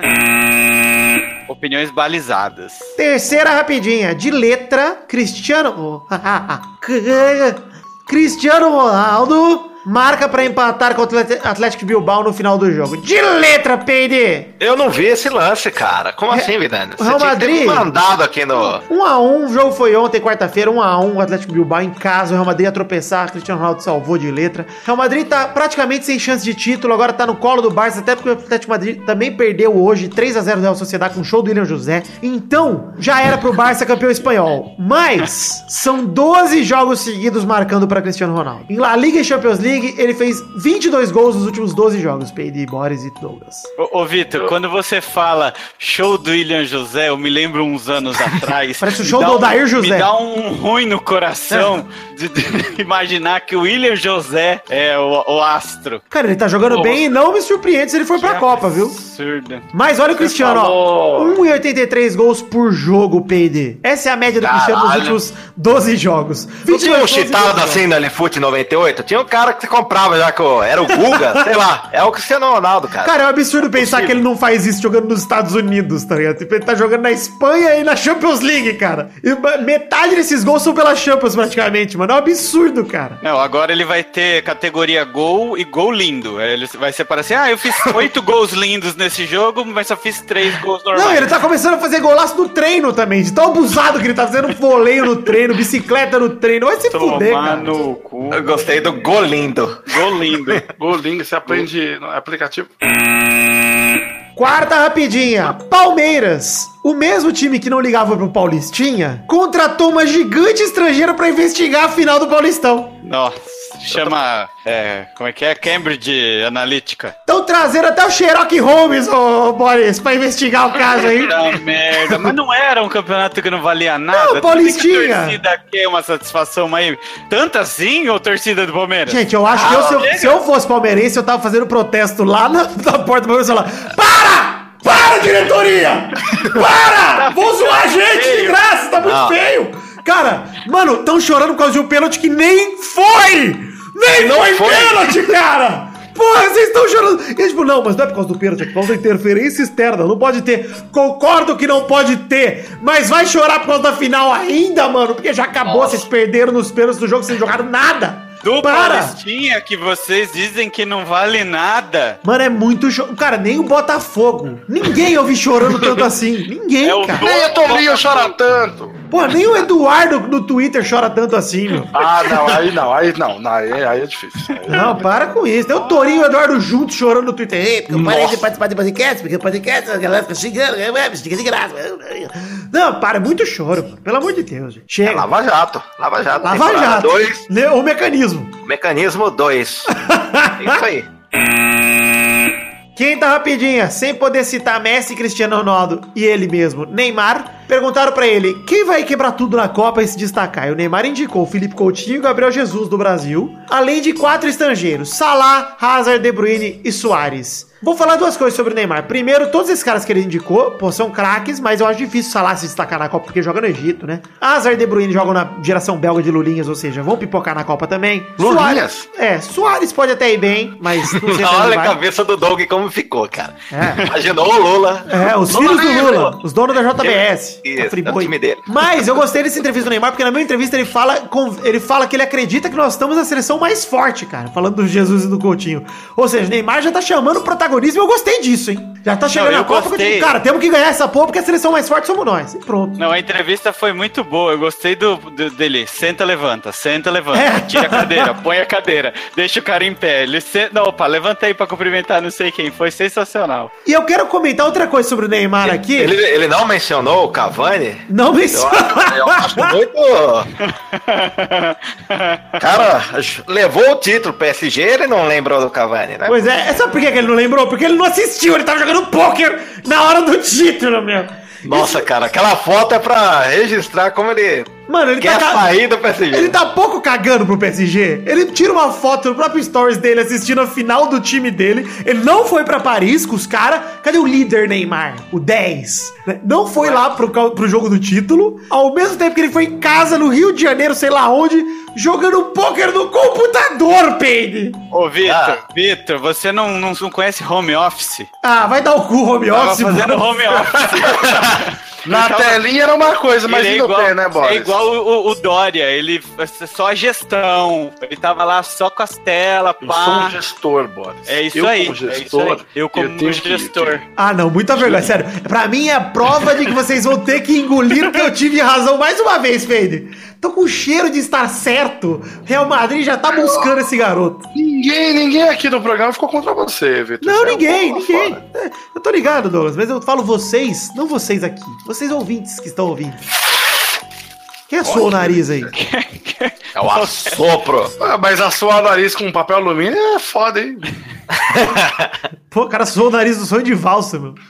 Opiniões balizadas. Terceira rapidinha. De letra, Cristiano... Cristiano Ronaldo marca pra empatar com o Atlético Bilbao no final do jogo. De letra, Peide! Eu não vi esse lance, cara. Como assim, Vidani? o Real Madrid- mandado aqui no. 1 a 1 o jogo foi ontem, quarta-feira, 1 a 1 o Atlético Bilbao em casa, o Real Madrid ia tropeçar, Cristiano Ronaldo salvou de letra. Real Madrid tá praticamente sem chance de título, agora tá no colo do Barça, até porque o Atlético Madrid também perdeu hoje 3 a 0 do Real Sociedade com o show do William José. Então, já era pro Barça campeão espanhol. Mas são 12 jogos seguidos marcando para Cristiano Ronaldo. Em La Liga e Champions League, ele fez 22 gols nos últimos 12 jogos, Peide, Boris e Douglas. Ô, ô Vitor, quando você fala show do William José, eu me lembro uns anos atrás. Parece o show do um- Odair José. Me dá um ruim no coração de, de imaginar que o William José é o, o astro. Cara, ele tá jogando Pô, bem e não me surpreende se ele for pra Copa, viu? Absurdo. Mas olha o Cristiano, ó. falou. 1,83 gols por jogo, PD. Essa é a média do Cristiano nos Caralho. últimos 12 jogos. Não tinha 22 um cheatado 12 assim no Elefute 98? Tinha um cara que você comprava já que era o Guga, sei lá. É o Cristiano Ronaldo, cara. Cara, é um absurdo pensar que ele não faz isso jogando nos Estados Unidos, tá ligado? Tipo, ele tá jogando na Espanha e na Champions League, cara. E metade desses gols são pela Champions, praticamente, mano. É um absurdo, cara. Não, agora ele vai ter categoria gol e gol lindo. Ele vai separar assim: ah, eu fiz oito gols lindos nesse jogo, mas só fiz três gols normais. Não, ele tá começando a fazer golaço no treino também, de tão abusado que ele tá fazendo voleio no treino, bicicleta no treino. Vai se fuder, Tomar cara. no cu. Eu gostei do. Gol lindo. Golinho, você aprende no aplicativo. Quarta rapidinha. Palmeiras. O mesmo time que não ligava pro Paulistinha contratou uma gigante estrangeira pra investigar a final do Paulistão. Nossa, chama. É, como é que é? Cambridge Analytica. Estão trazendo até o Sherlock Holmes, ô Boris, pra investigar o caso aí. Puta merda, mas não era um campeonato que não valia nada. Não, Paulistinha. A torcida quer uma satisfação aí. Tanto assim, ou torcida do Palmeiras? Gente, eu acho que eu, se, eu, se eu fosse palmeirense, eu tava fazendo protesto lá na, na porta do Palmeiras e falar: Para! Para, diretoria! Para! Vou zoar a gente de feio. graça, tá muito Não. feio! Cara, mano, tão chorando por causa de um pênalti que nem foi! Nem Não foi, foi. pênalti, cara! Porra, vocês estão chorando. E tipo, não, mas não é por causa do pênalti, é por causa da interferência externa. Não pode ter. Concordo que não pode ter. Mas vai chorar por causa da final ainda, mano. Porque já acabou. Vocês perderam nos pênaltis do jogo sem jogar nada. Do Para! Paulistinha, que vocês dizem que não vale nada. Mano, é muito cho... Cara, nem o Botafogo. Ninguém eu vi chorando tanto assim. Ninguém, É o cara. Nem o Torinho chora tanto. Pô, nem o Eduardo no Twitter chora tanto assim, meu. Ah, não, aí não, aí não, não aí, aí é difícil. Não, para com isso. Tem o Torinho e o Eduardo juntos chorando no Twitter. Ei, porque eu parei Nossa. de participar de podcast, porque o podcast a galera fica xingando, é, fica de graça. Não, para, é muito choro, mano. Pelo amor de Deus, gente. É Chega. Lava Jato. Lava Jato. Lava Jato. dois, O mecanismo. Mecanismo 2. Isso aí. Quinta rapidinha, sem poder citar Messi, Cristiano Ronaldo e ele mesmo, Neymar, perguntaram pra ele quem vai quebrar tudo na Copa e se destacar. E o Neymar indicou o Felipe Coutinho e o Gabriel Jesus do Brasil, além de quatro estrangeiros, Salah, Hazard, De Bruyne e Soares. Vou falar duas coisas sobre o Neymar. Primeiro, todos esses caras que ele indicou, pô, são craques, mas eu acho difícil o Salah se destacar na Copa porque joga no Egito, né? Hazard e De Bruyne jogam na geração belga de Lulinhas, ou seja, vão pipocar na Copa também. Lulinhas? Soares, é, Soares pode até ir bem, mas não sei Olha a cabeça do Doug como ficou, cara. É. Imaginou o Lula. É, os Lula filhos do livre. Lula, os donos da JBS. Isso, é o time dele. Mas eu gostei dessa entrevista do Neymar, porque na minha entrevista ele fala, com- ele fala que ele acredita que nós estamos na seleção mais forte, cara. Falando do Jesus e do Coutinho. Ou seja, o Neymar já tá chamando o protagonismo e eu gostei disso, hein? Já tá chegando Não, a Copa, que eu gostei. digo, cara, temos que ganhar essa porra porque a seleção mais forte somos nós. E pronto. Não, a entrevista foi muito boa. Eu gostei do, do- dele. Senta, levanta, senta, levanta. É. Tira a cadeira, põe a cadeira, deixa o cara em pé. Ele senta, não, opa, levanta aí pra cumprimentar não sei quem. Foi sensacional. E eu quero comentar outra coisa sobre o Neymar aqui. Ele, ele não mencionou o Cavani? Não Eu menciona. acho, eu acho muito. Cara, levou o título PSG, ele não lembrou do Cavani, né? Pois é, sabe por que que ele não lembrou? Porque ele não assistiu, ele tava jogando pôquer na hora do título, meu. Nossa, cara, aquela foto é pra registrar como ele Mano, ele quer tá. sair do PSG. Ele tá pouco cagando pro PSG. Ele tira uma foto no próprio stories dele assistindo a final do time dele. Ele não foi pra Paris com os caras. Cadê o líder Neymar? O 10. né? Não foi lá pro, pro jogo do título. Ao mesmo tempo que ele foi em casa, no Rio de Janeiro, sei lá onde, jogando pôquer no computador, Peide. Ô, Vitor, Ah. Vitor, você não, não, não conhece home office? Ah, vai dar o cu, home Tava office, fazendo mano. home office. Na telinha era uma coisa, mas e no pé, né, Boris? É igual o, o- o Dória, ele só a gestão. Ele tava lá só com as telas, Eu sou um pá. gestor, Boris. É isso eu, aí, Como é isso gestor, aí. Eu como tenho que- gestor. Ah, não, muita vergonha, sério. Pra mim é prova de que vocês vão ter que engolir que eu tive razão mais uma vez, Fede. Tô com cheiro de estar certo. Real Madrid já tá buscando esse garoto. Ninguém, ninguém aqui no programa ficou contra você, Vitor. Não, Você é um ninguém, ninguém. fora. É, Eu tô ligado, Douglas, mas eu falo vocês, não vocês aqui. Vocês ouvintes que estão ouvindo. Quem assou o nariz aí? É o assopro. Ah, mas assoar o nariz com papel alumínio é foda, hein? Pô, o cara assou o nariz do sonho de valsa, meu.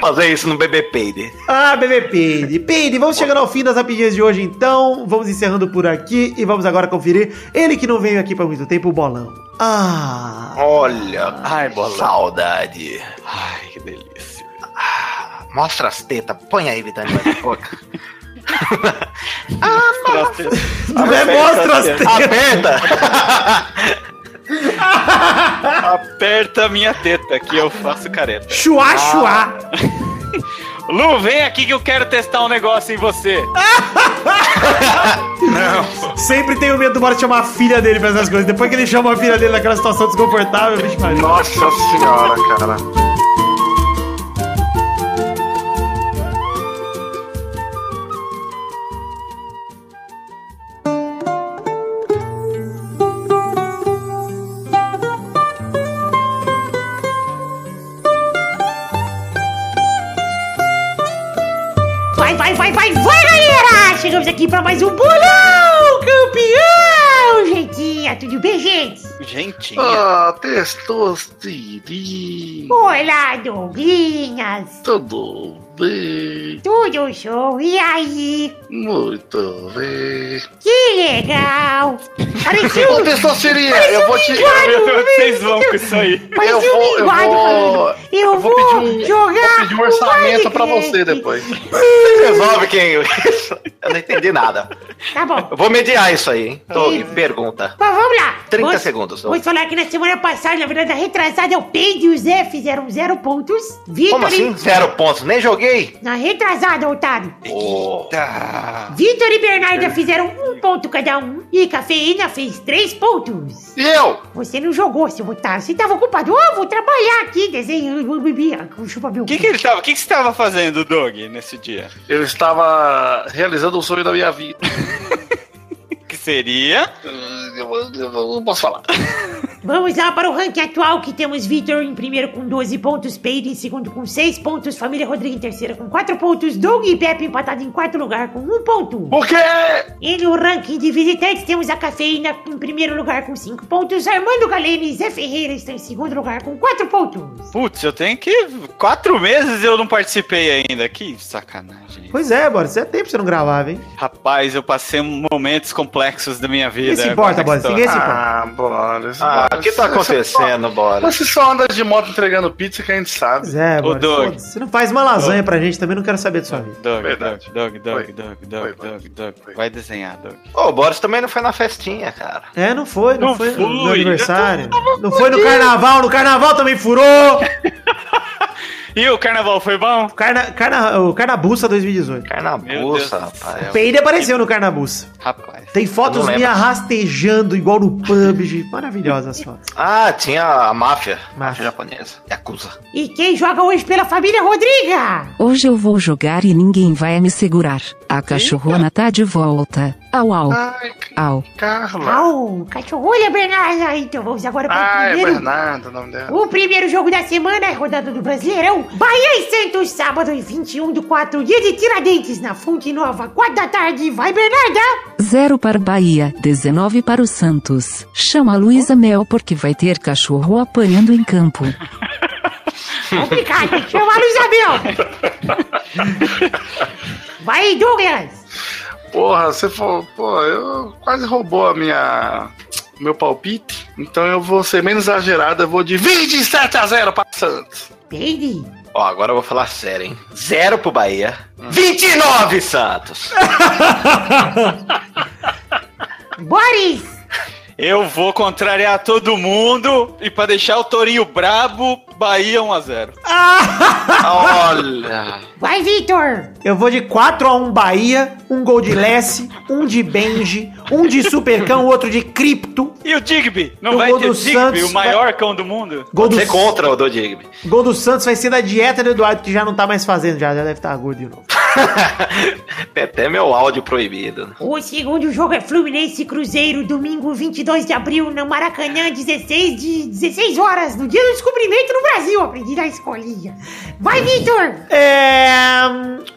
Fazer isso no BB Peide. Ah, bebê Peide. Peide, vamos chegando ao fim das rapidinhas de hoje então. Vamos encerrando por aqui e vamos agora conferir ele que não veio aqui por muito tempo, o bolão. Ah. Olha, Ai, bola. saudade. Ai, que delícia. Mostra as tetas, põe aí, Vitani, na boca. Não é mostra as tetas. Aperta! Aperta a minha teta que eu faço careta. Chuá, chuá. Lu, vem aqui que eu quero testar um negócio em você. Sempre tenho medo do Bora chamar a filha dele pra essas coisas. Depois que ele chama a filha dele naquela situação desconfortável, bicho. Nossa senhora, cara. Chegamos aqui pra mais um bolão, campeão! Gentinha, tudo bem, gente? Gente, Ah, testosterinha. Olá, Douglinhas! Tudo bem? Tudo show? E aí? Muito bem. Que legal! Parecia Ô, um... testosterinha, eu vou te... vocês vão com isso aí. Eu um vou, eu vou. Eu, eu vou vou, pedir um, jogar vou pedir um orçamento pra você depois. Resolve quem. Eu não entendi nada. Tá bom. Eu vou mediar isso aí, hein? Tô Sim. pergunta. Bom, vamos lá. 30 Vamos- segundos. Vamos falar que na semana passada, na verdade, retrasada, o Pedro e o Zé fizeram zero pontos. Como assim? e... Zero pontos. Nem joguei. Na retrasada, otário. Tá. Vitor e Bernarda fizeram um ponto cada um. E Cafeína fez três pontos. E eu? Você não jogou, seu otário. Você tava ocupado. Ô, vou trabalhar aqui, desenho. Chupa meu O que, que ele tava? O que, que você tava fazendo, Doug, nesse dia? Eu estava realizando o sonho da minha vida. Seria. Eu, não posso falar. Vamos lá para o ranking atual, que temos Vitor em primeiro com 12 pontos, Peide em segundo com 6 pontos, Família Rodrigo em terceiro com 4 pontos, Doug e Pepe empatado em quarto lugar com 1 ponto. Por quê? E no ranking de visitantes temos a Cafeína em primeiro lugar com 5 pontos, Armando Galene e Zé Ferreira estão em segundo lugar com 4 pontos. Putz, eu tenho que. Quatro meses eu não participei ainda. Que sacanagem. Pois é, Boris, isso é tempo que você não gravava, hein? Rapaz, eu passei momentos complexos da minha vida. Ninguém se importa, é Boris, ninguém se importa. Ah, Boris. Ah, o Boris, que tá acontecendo, bora? Só, você só anda de moto entregando pizza que a gente sabe. Pois é, Boris, Doug. Você não faz uma lasanha pra gente, também não quero saber da sua vida. Doug, Verdade. Doug, Doug. Doug, Doug, Doug. Doug, Doug. Vai desenhar, Doug. Ô, o Boris também não foi na festinha, cara. É, não foi, não, Não foi no fui. meu aniversário. Não foi no carnaval, no carnaval também furou. E o carnaval foi bom? Carna, carna, o Carnabuça 2018. Meu Carnabuça, Deus. rapaz. O Peide apareceu no Carnabuça. Rapaz. Tem fotos lembro. rastejando igual no PUBG. Maravilhosas as fotos. Ah, tinha a máfia. Máfia. Japonesa. Yakuza. E quem joga hoje pela família Rodriga? Hoje eu vou jogar e ninguém vai me segurar. A cachorrona tá de volta. Au, au, Ai, au. Carla. Au, cachorrolha, Bernarda. Então vamos agora para Ah, o é primeiro. Bernardo o nome dela. O primeiro jogo da semana é rodada do Brasileirão. Bahia e Santos, sábado e 21 do 4, dia de Tiradentes, na Fonte Nova, 4 da tarde. Vai, Bernarda! Zero para Bahia, 19 para o Santos. Chama a Luísa Mel porque vai ter cachorro apanhando em campo. Complicado, chamar a Luísa Mel. Vai, Douglas! Porra, você falou, pô, eu quase roubou a minha meu palpite. Então eu vou ser menos exagerado, eu vou de 27 a 0 para Santos. Peide! Ó, agora eu vou falar sério, hein? Zero pro Bahia. 29, Santos! Boris! Eu vou contrariar todo mundo e pra deixar o Torinho brabo, Bahia 1x0. Olha. Vai, Vitor! Eu vou de 4x1 Bahia, um gol de Lessie, um de Benji, um de Supercão, outro de Cripto. E o Digby? Não O vai gol ter do Digby, Santos o maior cão do mundo? Gol do, Você contra o Dodigbe. gol do Santos vai ser da dieta do Eduardo, que já não tá mais fazendo, já, já deve estar gordo de novo. Tem até meu áudio proibido. O segundo jogo é Fluminense Cruzeiro, domingo 22 de abril, no Maracanã, 16 de 16 horas, no dia do descobrimento no Brasil. Aprendi na escolinha. Vai, Vitor! É.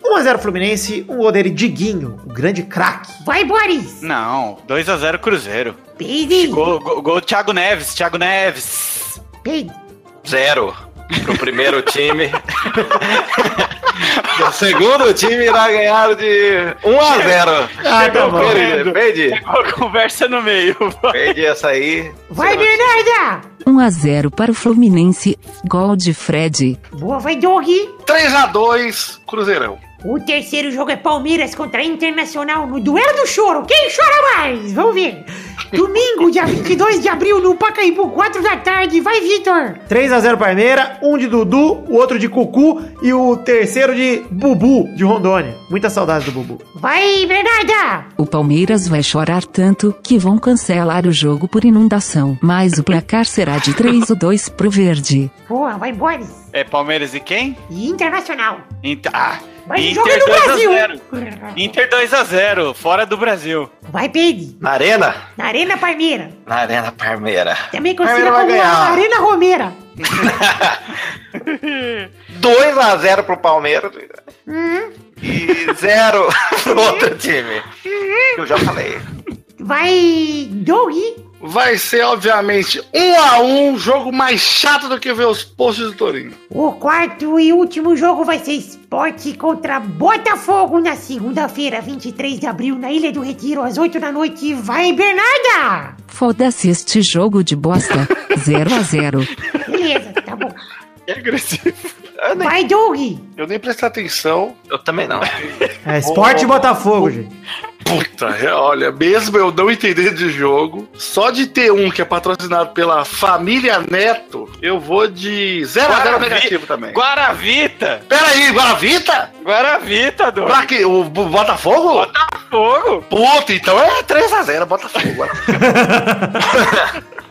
1x0 Fluminense, um gol dele, Diguinho, o grande craque. Vai, Boris! Não, 2x0 Cruzeiro. Peide! Gol, gol, gol Thiago Neves, Thiago Neves. Peide! Zero pro primeiro time. o segundo time irá ganhar de 1 a 0. Ah, tá bom. Perdi, perdi. Chegou conversa no meio. Perdi essa aí. Vai, Bernarda! 1 a 0 para o Fluminense. Gol de Fred. Boa, vai, Doug! 3 a 2 Cruzeirão. O terceiro jogo é Palmeiras contra Internacional no Duelo do Choro. Quem chora mais? Vamos ver. Domingo, dia 22 de abril, no Pacaembu, 4 da tarde. Vai, Vitor! 3x0 Parmeira, um de Dudu, o outro de Cucu e o terceiro de Bubu, de Rondônia. Muita saudade do Bubu. Vai, Bernarda! O Palmeiras vai chorar tanto que vão cancelar o jogo por inundação. Mas o placar será de 3 a 2 pro Verde. Boa, vai, Boris! É Palmeiras e quem? E Internacional. Inter, ah, Mas Inter joga no 2 a Brasil! 0. Inter 2x0, fora do Brasil. Vai, Peide! Na Arena? Na Arena Parmeira. Na Arena Parmeira. Também conhecida como a ganhar. Arena Romeira. 2 a 0 pro Palmeiras. E 0 pro outro time. Eu já falei. Vai, Doug! Vai ser, obviamente, 1 a 1 jogo mais chato do que ver os posts do Torinho. O quarto e último jogo vai ser Esporte contra Botafogo na segunda-feira, 23 de abril, na Ilha do Retiro, às 8 da noite. Vai, Bernarda! Foda-se este jogo de bosta. 0 a 0 Beleza. É agressivo. Eu, nem- Vai, Doug! Eu nem prestei atenção. eu também não. É Esporte e Botafogo, gente. Puta, olha, mesmo eu não entendendo de jogo, só de ter um que é patrocinado pela família Neto, eu vou de 0 a 0 negativo também. Guaravita! Pera aí, Guaravita? Guaravita, do Pra quê? O Bo- Botafogo? Botafogo! Puta, então é 3 a 0 Botafogo.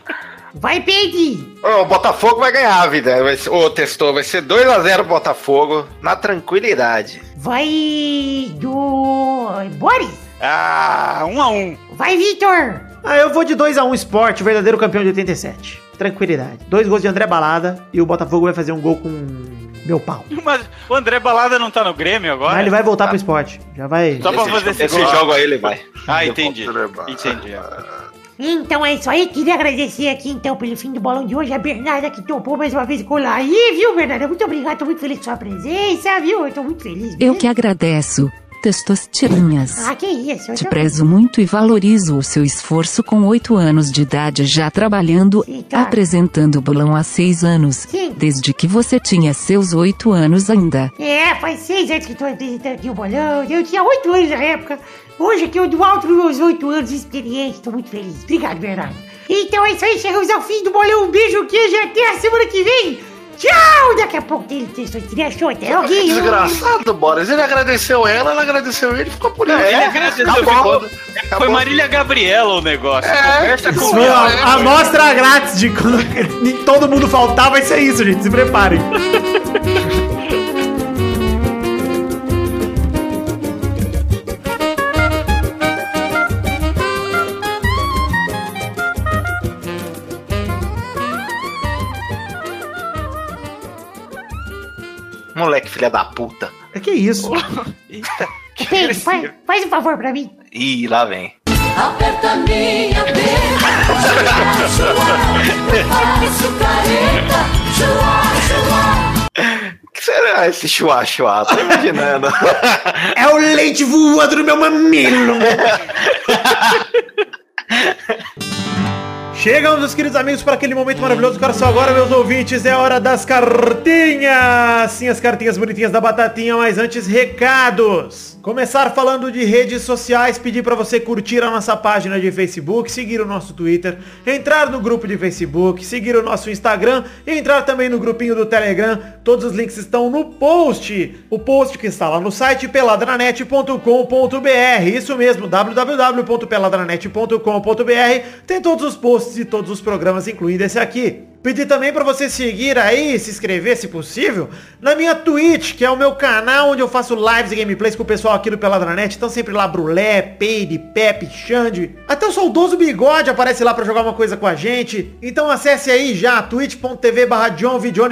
Vai, Peide! Ô, O Botafogo vai ganhar, vida. Vai ser, ô, testou, vai ser 2 a 0 Botafogo na tranquilidade. Vai, do... Boris! Ah, 1 a 1 Vai, Vitor! Ah, eu vou de 2x1 Esporte, o verdadeiro campeão de 87. Tranquilidade. Dois gols de André Balada e o Botafogo vai fazer um gol com meu pau. Mas o André Balada não tá no Grêmio agora? Mas ele vai voltar pro esporte. Já vai. Só pra fazer esse, esse jogo aí ele vai. Ah, entendi. Balada. Então é isso aí, queria agradecer aqui então pelo fim do bolão de hoje, a Bernarda que topou mais uma vez colar aí, viu, Bernarda? Muito obrigado, tô muito feliz com sua presença, viu? Eu tô muito feliz. Eu que agradeço. Testosterinhas. Ah, que isso, Te prezo muito e valorizo o seu esforço com oito anos de idade já trabalhando, Sim, claro. apresentando o bolão há seis anos, Sim. Desde que você tinha seus oito anos ainda. É, faz seis anos que tô apresentando aqui o bolão, eu tinha oito anos na época, hoje aqui eu do alto dos meus oito anos de experiência, tô muito feliz. Obrigado, Bernardo. Então é isso aí, chegamos ao fim do bolão, um beijo, queijo e até a semana que vem. Tchau! Daqui a pouco tem texto de achou até alguém. Desgraçado, Boris. Ele agradeceu ela, ela agradeceu ele e ficou por Ele aí. agradeceu, acabou. ficou- Foi Marília Gabriela o negócio. É, Conversa com Foi ela. a, a amostra grátis de quando todo mundo faltar, vai ser isso, gente. Se preparem. Moleque, filha da puta. É que isso? Pedro, faz, faz um favor pra mim. Ih, lá vem. Aperta minha perna, que será esse chua chua? Tô imaginando. É o leite voando no meu mamilo. Chegamos, meus queridos amigos, para aquele momento maravilhoso. Cara, só agora, meus ouvintes, é hora das cartinhas. Sim, as cartinhas bonitinhas da batatinha, mas antes, recados. Começar falando de redes sociais, pedir para você curtir a nossa página de Facebook, seguir o nosso Twitter, entrar no grupo de Facebook, seguir o nosso Instagram e entrar também no grupinho do Telegram. Todos os links estão no post. O post que está lá no site peladranet.com.br. Isso mesmo, www.peladranet.com.br. Tem todos os posts e todos os programas, incluindo esse aqui. Pedir também para você seguir aí, se inscrever, se possível, na minha Twitch, que é o meu canal onde eu faço lives e gameplays com o pessoal aqui do Peladranet. Então sempre lá Brulé, Peide, Pepe, Xande. Até o saudoso Bigode aparece lá para jogar uma coisa com a gente. Então acesse aí já, twitch.tv barra.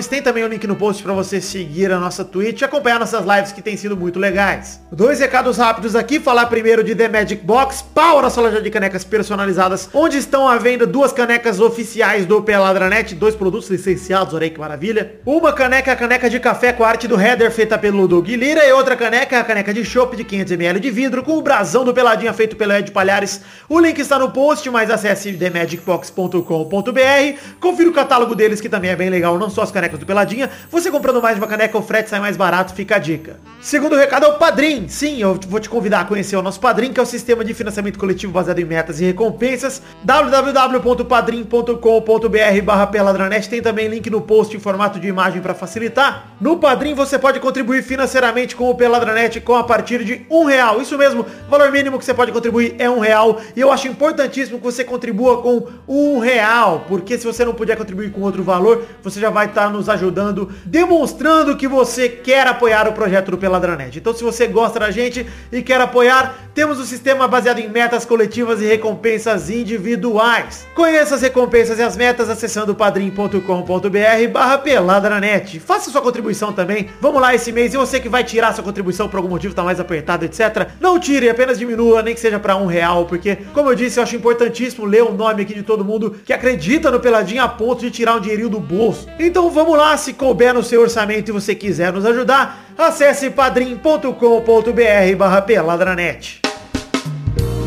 Tem também o link no post para você seguir a nossa Twitch e acompanhar nossas lives que têm sido muito legais. Dois recados rápidos aqui. Falar primeiro de The Magic Box, pau na sua loja de canecas personalizadas, onde estão à venda duas canecas oficiais do Peladranet, dois produtos licenciados, olha aí que maravilha. Uma caneca, a caneca de café com a arte do header feita pelo Doug Lira e outra caneca, a caneca de chopp de 500ml de vidro com o brasão do Peladinha feito pelo Ed Palhares. O link está no post, mas acesse themagicbox.com.br, confira o catálogo deles que também é bem legal, não só as canecas do Peladinha, você comprando mais uma caneca, o frete sai mais barato, fica a dica. Segundo recado é o Padrim. Sim, eu vou te convidar a conhecer o nosso Padrim, que é o sistema de financiamento coletivo baseado em metas e recompensas. www.padrim.com.br barra peladranet tem também link no post em formato de imagem para facilitar. No Padrim você pode contribuir financeiramente com o Peladranet com a partir de um real. Isso mesmo, o valor mínimo que você pode contribuir é um real. E eu acho importantíssimo que você contribua com um real, porque se você não puder contribuir com outro valor, você já vai estar nos ajudando, demonstrando que você quer apoiar o projeto do Peladranet. Então se você gosta da gente e quer apoiar, temos um sistema baseado em metas coletivas e recompensas individuais. Conheça as recompensas e as metas acessando padrim.com.br barra peladranet. Faça sua contribuição também. Vamos lá esse mês. E você que vai tirar sua contribuição por algum motivo, tá mais apertado, etc. Não tire, apenas diminua, nem que seja para um real, porque, como eu disse, eu acho importantíssimo ler o nome aqui de todo mundo que acredita no Peladinho a ponto de tirar um dinheirinho do bolso. Então vamos lá, se couber no seu orçamento e você quiser nos ajudar, acesse padrim.com.br barra peladranet.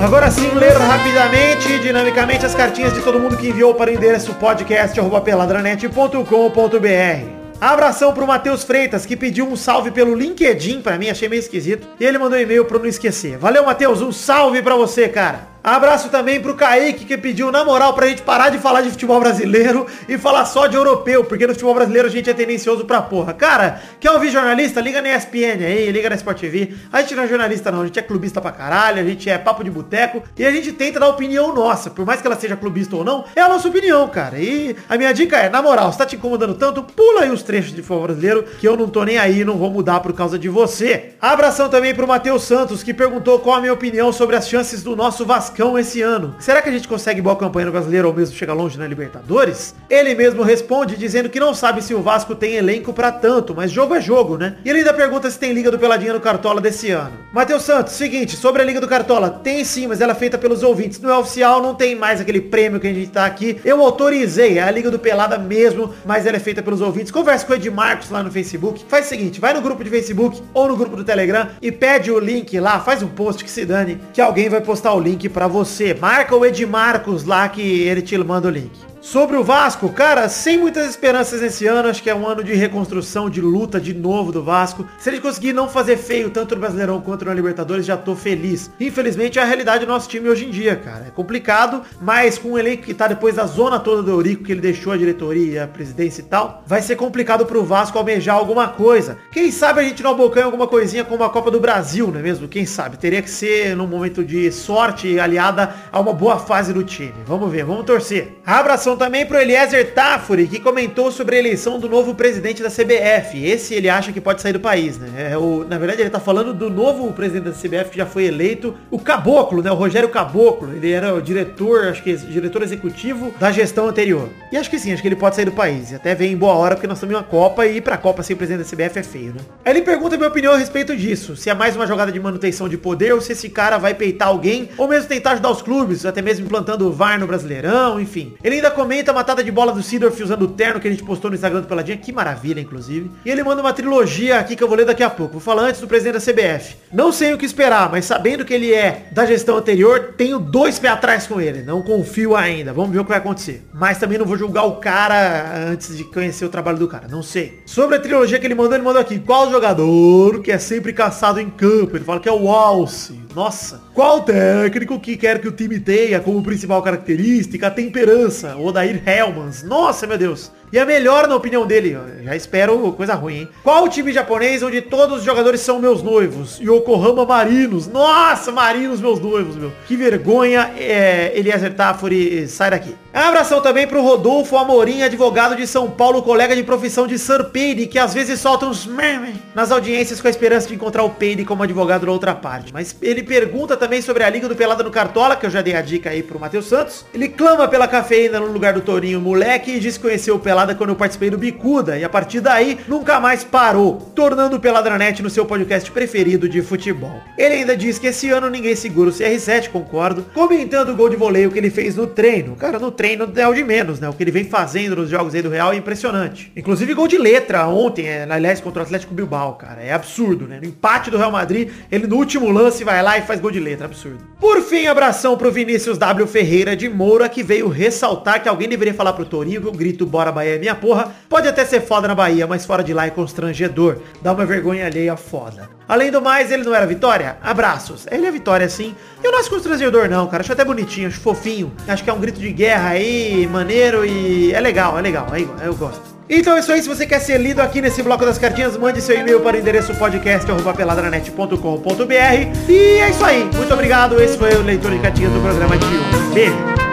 Agora sim, ler rapidamente e dinamicamente as cartinhas de todo mundo que enviou para o endereço podcast.peladranet.com.br. Abração pro Matheus Freitas, que pediu um salve pelo LinkedIn pra mim, achei meio esquisito. E ele mandou um e-mail eu não esquecer. Valeu, Matheus, um salve pra você, cara. Abraço também pro Kaique, que pediu, na moral, pra gente parar de falar de futebol brasileiro e falar só de europeu, porque no futebol brasileiro a gente é tendencioso pra porra. Cara, quer ouvir jornalista? Liga na ESPN aí, liga na Sport TV. A gente não é jornalista não, a gente é clubista pra caralho, a gente é papo de boteco e a gente tenta dar opinião nossa, por mais que ela seja clubista ou não, é a nossa opinião, cara. E a minha dica é, na moral, se tá te incomodando tanto, pula aí os trechos de futebol brasileiro, que eu não tô nem aí, não vou mudar por causa de você. Abração também pro Matheus Santos, que perguntou qual a minha opinião sobre as chances do nosso Vascão esse ano. Será que a gente consegue boa campanha no brasileiro ou mesmo chegar longe na Libertadores? Ele mesmo responde dizendo que não sabe se o Vasco tem elenco pra tanto, mas jogo é jogo, né? E ele ainda pergunta se tem Liga do Peladinha no Cartola desse ano. Matheus Santos, seguinte, sobre a Liga do Cartola, tem sim, mas ela é feita pelos ouvintes. Não é oficial, não tem mais aquele prêmio que a gente tá aqui. Eu autorizei, é a Liga do Pelada mesmo, mas ela é feita pelos ouvintes. Converse com o Ed Marcos lá no Facebook. Faz o seguinte, vai no grupo de Facebook ou no grupo do Telegram e pede o link lá, faz um post que se dane, que alguém vai postar o link pra você. Marca o Ed Marcos lá que ele te manda o link. Sobre o Vasco, cara, sem muitas esperanças nesse ano, acho que é um ano de reconstrução, de luta de novo do Vasco. Se ele conseguir não fazer feio tanto no Brasileirão quanto na Libertadores, já tô feliz. Infelizmente é a realidade do nosso time hoje em dia, cara. É complicado, mas com o elenco que tá depois da zona toda do Eurico, que ele deixou a diretoria, a presidência e tal, vai ser complicado pro Vasco almejar alguma coisa. Quem sabe a gente não abocanha alguma coisinha como a Copa do Brasil, não é mesmo? Quem sabe? Teria que ser num momento de sorte aliada a uma boa fase do time. Vamos ver, vamos torcer. Abração também pro Eliezer Tafuri, que comentou sobre a eleição do novo presidente da CBF. Esse ele acha que pode sair do país, né? É o, na verdade, ele tá falando do novo presidente da CBF que já foi eleito, o Caboclo, né? O Rogério Caboclo. Ele era o diretor, acho que diretor executivo da gestão anterior. E acho que sim, acho que ele pode sair do país. E até vem em boa hora, porque nós estamos em uma Copa e ir pra Copa sem o presidente da CBF é feio, né? Aí ele pergunta a minha opinião a respeito disso. Se é mais uma jogada de manutenção de poder ou se esse cara vai peitar alguém, ou mesmo tentar ajudar os clubes, até mesmo implantando o VAR no Brasileirão, enfim. Ele ainda comenta a matada de bola do Sidorf usando o terno que a gente postou no Instagram do Peladinha, que maravilha, inclusive. E ele manda uma trilogia aqui que eu vou ler daqui a pouco. Vou falar antes do presidente da CBF. Não sei o que esperar, mas sabendo que ele é da gestão anterior, tenho dois pés atrás com ele. Não confio ainda. Vamos ver o que vai acontecer. Mas também não vou julgar o cara antes de conhecer o trabalho do cara. Não sei. Sobre a trilogia que ele mandou, ele mandou aqui. Qual jogador que é sempre caçado em campo? Ele fala que é o Alce. Nossa. Qual técnico que quer que o time tenha como principal característica a temperança? Odair Helmans. Nossa, meu Deus. E a melhor na opinião dele, já espero coisa ruim, hein? Qual o time japonês onde todos os jogadores são meus noivos? Yokohama Marinos. Nossa, Marinos, meus noivos, meu. Que vergonha, é, Eliezer Tafuri, sai daqui. Abração também pro Rodolfo Amorim, advogado de São Paulo, colega de profissão de Sir Peide, que às vezes solta uns meme nas audiências com a esperança de encontrar o Peide como advogado da outra parte. Mas ele pergunta também sobre a Liga do Pelada no Cartola, que eu já dei a dica aí pro Matheus Santos. Ele clama pela cafeína no lugar do Torinho Moleque e diz que conheceu o Pelada quando eu participei do Bicuda e a partir daí nunca mais parou, tornando o Peladranet no seu podcast preferido de futebol. Ele ainda diz que esse ano ninguém segura o CR7, concordo, comentando o gol de voleio que ele fez no treino. Cara, no treino é o de menos, né? O que ele vem fazendo nos jogos aí do Real é impressionante. Inclusive gol de letra ontem, é, aliás, contra o Atlético Bilbao, cara. É absurdo, né? No empate do Real Madrid, ele no último lance vai lá e faz gol de letra, absurdo. Por fim, abração pro Vinícius W. Ferreira de Moura, que veio ressaltar que alguém deveria falar pro Torinho que o grito Bora Bahia é minha porra, pode até ser foda na Bahia, mas fora de lá é constrangedor. Dá uma vergonha alheia foda. Além do mais, ele não era Vitória? Abraços. Ele é Vitória sim. Eu não acho constrangedor não, cara. Acho até bonitinho, acho fofinho. Acho que é um grito de guerra aí, maneiro e é legal, é legal. É igual, eu gosto. Então é isso aí, se você quer ser lido aqui nesse bloco das cartinhas, mande seu e-mail para o endereço podcast.peladranet.com.br E é isso aí, muito obrigado, esse foi o Leitor de Cartinhas do programa de hoje. Beijo!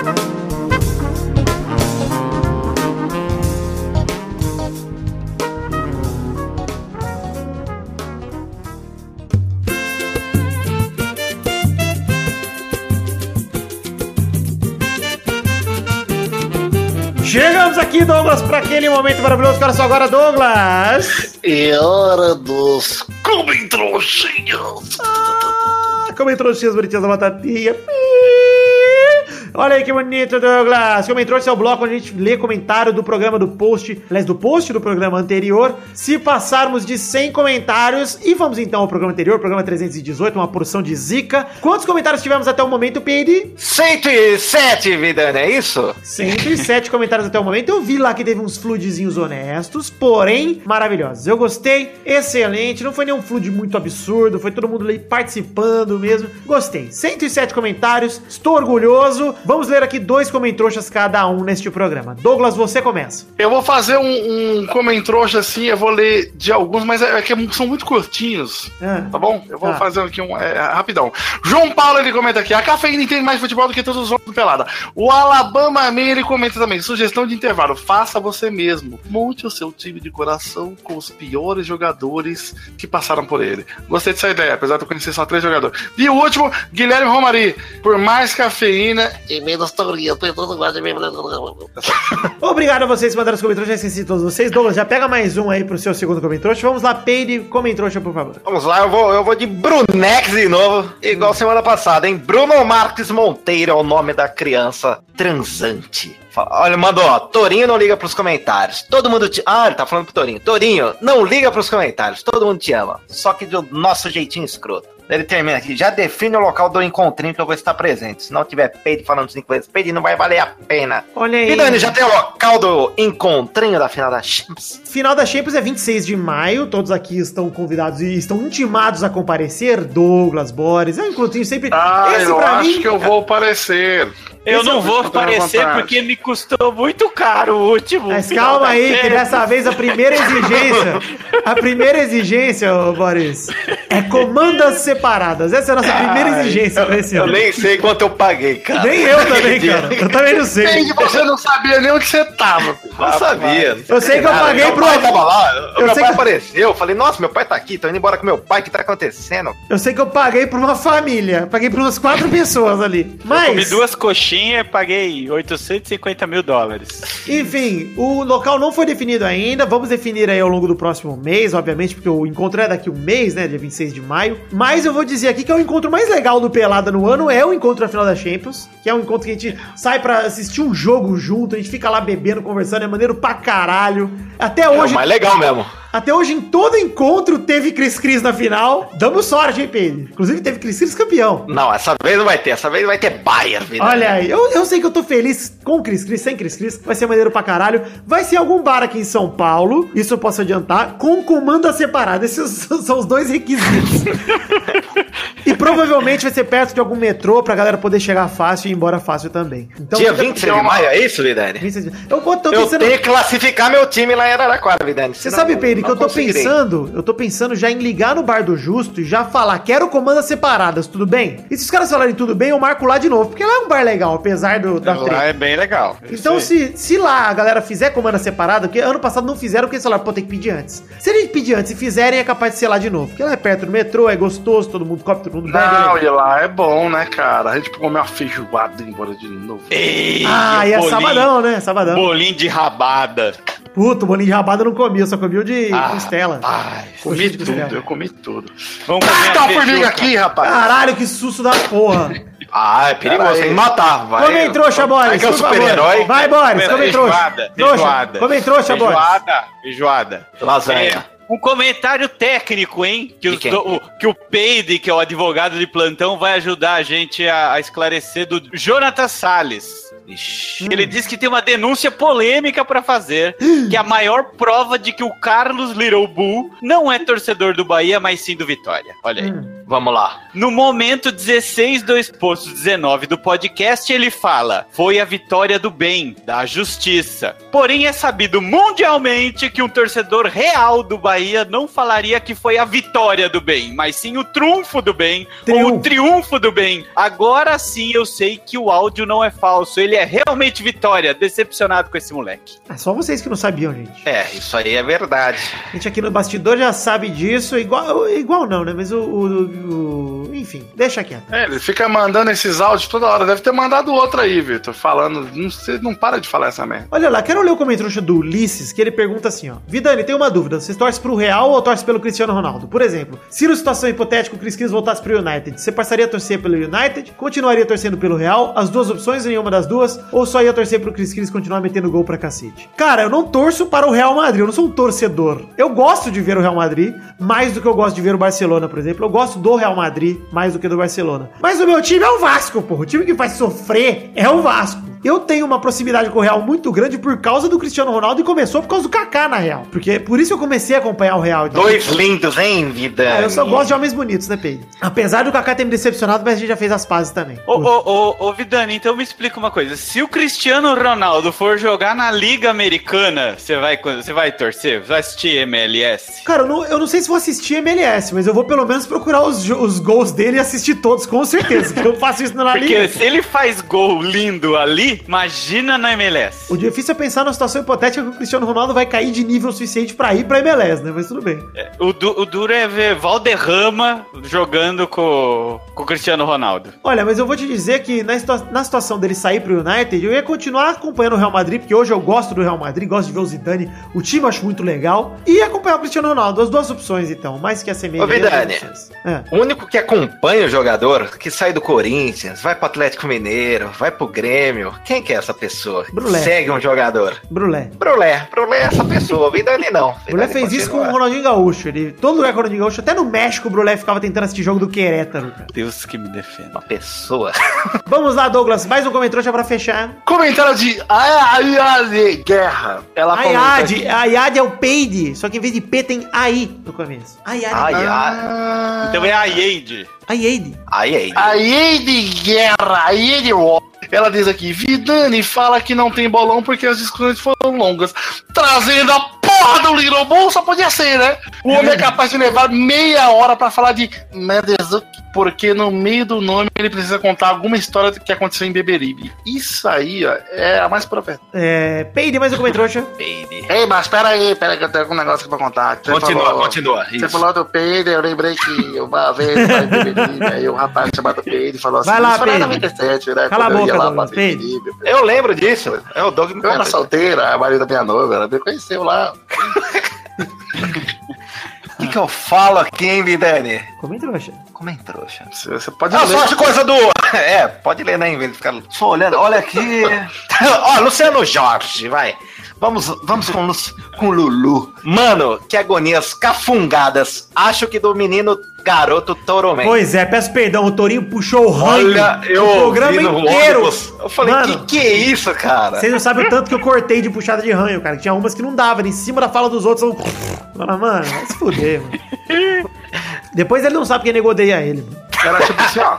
Aqui, Douglas, para aquele momento maravilhoso. Cara, só agora, Douglas. É hora dos comentroxinhos. Ah, como entrou os bonitinhas da batatinha. Olha aí que bonito, Douglas. Como entrou esse é o bloco onde a gente lê comentário do programa do post, aliás, do post do programa anterior. Se passarmos de 100 comentários, e vamos então ao programa anterior, programa 318, uma porção de zica. Quantos comentários tivemos até o momento, Peide? 107, Vidane, é isso? 107 comentários até o momento. Eu vi lá que teve uns floodzinhos honestos, porém maravilhosos. Eu gostei, excelente. Não foi nenhum flood muito absurdo, foi todo mundo ali participando mesmo. Gostei. 107 comentários, estou orgulhoso. Vamos ler aqui dois comentroxas cada um neste programa. Douglas, você começa. Eu vou fazer um, um assim, eu vou ler de alguns, mas é, é que são muito curtinhos. Ah. Tá bom? Eu vou Tá. fazer aqui um é, rapidão. João Paulo ele comenta aqui: a cafeína entende mais futebol do que todos os outros do Pelada. O Alabama Man ele comenta também: sugestão de intervalo, faça você mesmo. Monte o seu time de coração com os piores jogadores que passaram por ele. Gostei dessa ideia, apesar de eu conhecer só três jogadores. E o último, Guilherme Romari. Por mais cafeína e menos tourinha, todo gosta de mim. Obrigado a vocês que mandaram os comentários, já esqueci todos vocês. Douglas, já pega mais um aí pro seu segundo comentário. Vamos lá, Peide, comentário, por favor. Vamos lá, eu vou, eu vou de Brunex de novo, igual semana passada, hein? Bruno Marques Monteiro é o nome da criança transante. Olha, mandou, ó, Torinho não liga pros comentários. Todo mundo te... Ah, ele tá falando pro Torinho. Torinho, não liga pros comentários. Todo mundo te ama. Só que do nosso jeitinho escroto. Ele termina aqui. Já define o local do encontrinho que eu vou estar presente. Se não tiver peito falando cinco vezes peito, não vai valer a pena. Olha aí. E Dani, já tem o local do encontrinho da final da Champions? Final da Champions é 26 de maio, todos aqui estão convidados e estão intimados a comparecer. Douglas, Boris, é um encontrinho sempre. Ah, Esse eu pra acho mim. que eu vou aparecer. Eu Esse é não vou aparecer porque me custou muito caro o último. Mas calma aí, que dessa vez a primeira exigência, a primeira exigência, ô Boris, é comandas separadas. Essa é a nossa primeira exigência pra esse Eu ano. nem sei quanto eu paguei, cara. Nem eu também, cara. Eu também não sei. Entendi, você não sabia nem onde você tava. Não sabia. Eu sei que eu paguei meu pro- pai tava lá, Eu meu sei pai que- apareceu. Eu falei, nossa, meu pai tá aqui, tô indo embora com meu pai, o que tá acontecendo? Eu sei que eu paguei por uma família. Paguei por umas quatro pessoas ali. Comi Mas, duas coxinhas e paguei 850 mil dólares. enfim, o local não foi definido ainda. Vamos definir aí ao longo do próximo mês, obviamente, porque o encontro é daqui um mês, né? Dia 26 de maio. Mas eu vou dizer aqui que é o encontro mais legal do Pelada no ano, é o encontro da final da Champions. Que é um encontro que a gente sai pra assistir um jogo junto, a gente fica lá bebendo, conversando, é maneiro pra caralho. Até É o hoje, mais legal mesmo. Até hoje em todo encontro teve Cris Cris na final. Damos sorte, hein, Pedro? Inclusive teve Cris Cris campeão. Não, essa vez não vai ter, essa vez vai ter Bayern, vida. Olha aí, eu, eu sei que eu tô feliz com Cris Cris, sem Cris Cris, vai ser maneiro pra caralho. Vai ser algum bar aqui em São Paulo, isso eu posso adiantar, com comanda separada. Esses são os dois requisitos. e provavelmente vai ser perto de algum metrô pra galera poder chegar fácil e ir embora fácil também. Então, Dia fica- 26 de maio, é isso, Vidani? 26 de- Eu vou- tô Eu pensando... tenho que classificar meu time lá em Araraquara, Vidani. Você sabe, Pedro, que eu tô pensando, eu tô pensando já em ligar no bar do Justo e já falar, quero comandas separadas, tudo bem? E se os caras falarem tudo bem, eu marco lá de novo, porque lá é um bar legal, apesar do, da Lá treta. é bem legal. Então, Isso aí. se, se lá a galera fizer comanda separada, porque ano passado não fizeram, porque eles falaram, pô, tem que pedir antes. Se eles pedir antes e fizerem, é capaz de ser lá de novo. Porque lá é perto do metrô, é gostoso, todo mundo come, todo mundo bebe. Não, né? e lá é bom, né, cara? A gente come uma feijoada e embora de novo. Ei, Ah, e é bolinho- sabadão, né? Sabadão. Bolinho de rabada. Puta, o bolinho de rabada eu não comia, eu só comia o de Ah, costela. Ai, Comi tudo, costela. eu comi tudo. vamos comer Tá a a formiga aqui, rapaz. Caralho, que susto da porra. Ah, é perigoso, tem que matar, vai. Come trouxa, Boris. Que é o por favor. super-herói. Vai, Boris, come trouxa. Trouxa. feijoada. Come trouxa, Boris. Feijoada, feijoada. Lasanha. É, um comentário técnico, hein? Que, os o, que o Peide, que é o advogado de plantão, vai ajudar a gente a, a esclarecer do Jonathan Salles. Ixi. Ele diz que tem uma denúncia polêmica pra fazer, que é a maior prova de que o Carlos Little Bull não é torcedor do Bahia, mas sim do Vitória. Olha aí. Hum. Vamos lá. No momento 16 do exposto 19 do podcast, ele fala: foi a vitória do bem, da justiça. Porém, é sabido mundialmente que um torcedor real do Bahia não falaria que foi a vitória do bem, mas sim o trunfo do bem, ou o triunfo do bem. Agora sim eu sei que o áudio não é falso, ele é realmente vitória. Decepcionado com esse moleque. Ah, só vocês que não sabiam, gente. É, isso aí é verdade. A gente aqui no bastidor já sabe disso, igual, igual não, né? Mas o, o- Enfim, deixa quieto. É, ele fica mandando esses áudios toda hora. Deve ter mandado outro aí, Vitor. Falando. Não, você não para de falar essa merda. Olha lá, quero ler o comentário do Ulisses, que ele pergunta assim, ó. Vidani, tem uma dúvida. Você torce pro Real ou torce pelo Cristiano Ronaldo? Por exemplo, se na situação hipotética o Chris Cris voltasse pro United, você passaria a torcer pelo United? Continuaria torcendo pelo Real? As duas opções, nenhuma das duas? Ou só ia torcer pro Chris Cris continuar metendo gol pra cacete? Cara, eu não torço para o Real Madrid, eu não sou um torcedor. Eu gosto de ver o Real Madrid, mais do que eu gosto de ver o Barcelona, por exemplo. Eu gosto do Real Madrid, mais do que do Barcelona. Mas o meu time é o Vasco, porra. O time que vai sofrer é o Vasco. Eu tenho uma proximidade com o Real muito grande por causa do Cristiano Ronaldo e começou por causa do Kaká, na Real. Porque por isso eu comecei a acompanhar o Real. Dois lindos, hein, vida? Ah, eu só gosto de homens bonitos, né, Pedro? Apesar do Kaká ter me decepcionado, mas a gente já fez as pazes também. Ô, ô, ô, ô, Vidani, então me explica uma coisa. Se o Cristiano Ronaldo for jogar na Liga Americana, você vai, você vai torcer? Você vai assistir MLS? Cara, eu não, eu não sei se vou assistir MLS, mas eu vou pelo menos procurar os, jo- os gols dele e assistir todos, com certeza. que eu faço isso na Porque Liga. se ele faz gol lindo ali, imagina na MLS. O difícil é pensar numa situação hipotética que o Cristiano Ronaldo vai cair de nível suficiente pra ir pra MLS, né? Mas tudo bem. O, du- o duro é ver Valderrama jogando com, com o Cristiano Ronaldo. Olha, mas eu vou te dizer que na, situa- na situação dele sair pro United, eu ia continuar acompanhando o Real Madrid, porque hoje eu gosto do Real Madrid, gosto de ver o Zidane, o time eu acho muito legal, e acompanhar o Cristiano Ronaldo, as duas opções então, mais que a semelhança. Ô, Vidani. É. O único que acompanha o jogador, que sai do Corinthians, vai pro Atlético Mineiro, vai pro Grêmio. Quem que é essa pessoa? Brulé. Segue um jogador. Brulé. Brulé, Brulé é essa pessoa. Vidani não. O Brulé fez isso com o. Ronaldinho Gaúcho. Ele, todo lugar com o Ronaldinho Gaúcho, até no México, o Brulé ficava tentando assistir jogo do Querétaro. cara. Deus que me defenda. Uma pessoa. Vamos lá, Douglas. Mais um comentário pra fechar. Comentário de Ayade Guerra. Ela A comenta Iad, aqui. a Iad é o peide, só que em vez de P tem AI no começo. A Iad. Ai, ai. Ah, Então é a Yade. A Iade. Aí, aí. Ayade Guerra, Ayade War. Ela diz aqui, Vidani fala que não tem bolão porque as discussões foram longas. Trazendo a porra do Little Bull, só podia ser, né? O homem é capaz de levar meia hora pra falar de Medezuki, porque no meio do nome ele precisa contar alguma história que aconteceu em Beberibe. Isso aí, ó, é a mais profeta. É, peide, mais um comentário. Baby. Ei, mas pera aí, pera aí que eu tenho um negócio aqui pra contar. Você Continua, falou- continua. Você Isso. falou do Peide, eu lembrei que uma vez lá em Beberibe, aí um rapaz chamado Peide falou assim, Vai lá, Peide. 97, né? Cala a eu boca, ia lá Peide. Beberibe. Eu lembro disso. É o Doug me Eu era solteira, a marido da minha noiva, ela me conheceu lá. O que, que eu falo aqui, hein, Vidani? Comentário. Como é trouxa? Você, pode Ah, ler. só as coisas do. É, pode ler, né? Em vez de ficar só olhando. Olha aqui. Ó, Luciano Jorge, vai. Vamos, vamos com, com Lulu. Mano, que agonias cafungadas. Acho que do menino garoto Toromento. Pois é, peço perdão, o Torinho puxou o ranho. Olha, eu o programa inteiro. ônibus. Eu falei, Mano, que que é isso, cara? Vocês não sabem o tanto que eu cortei de puxada de ranho, cara. Tinha umas que não dava, em cima da fala dos outros. Eu... Mano, vai se fuder, mano. Depois ele não sabe quem nego odeia ele. Era tipo assim, ó.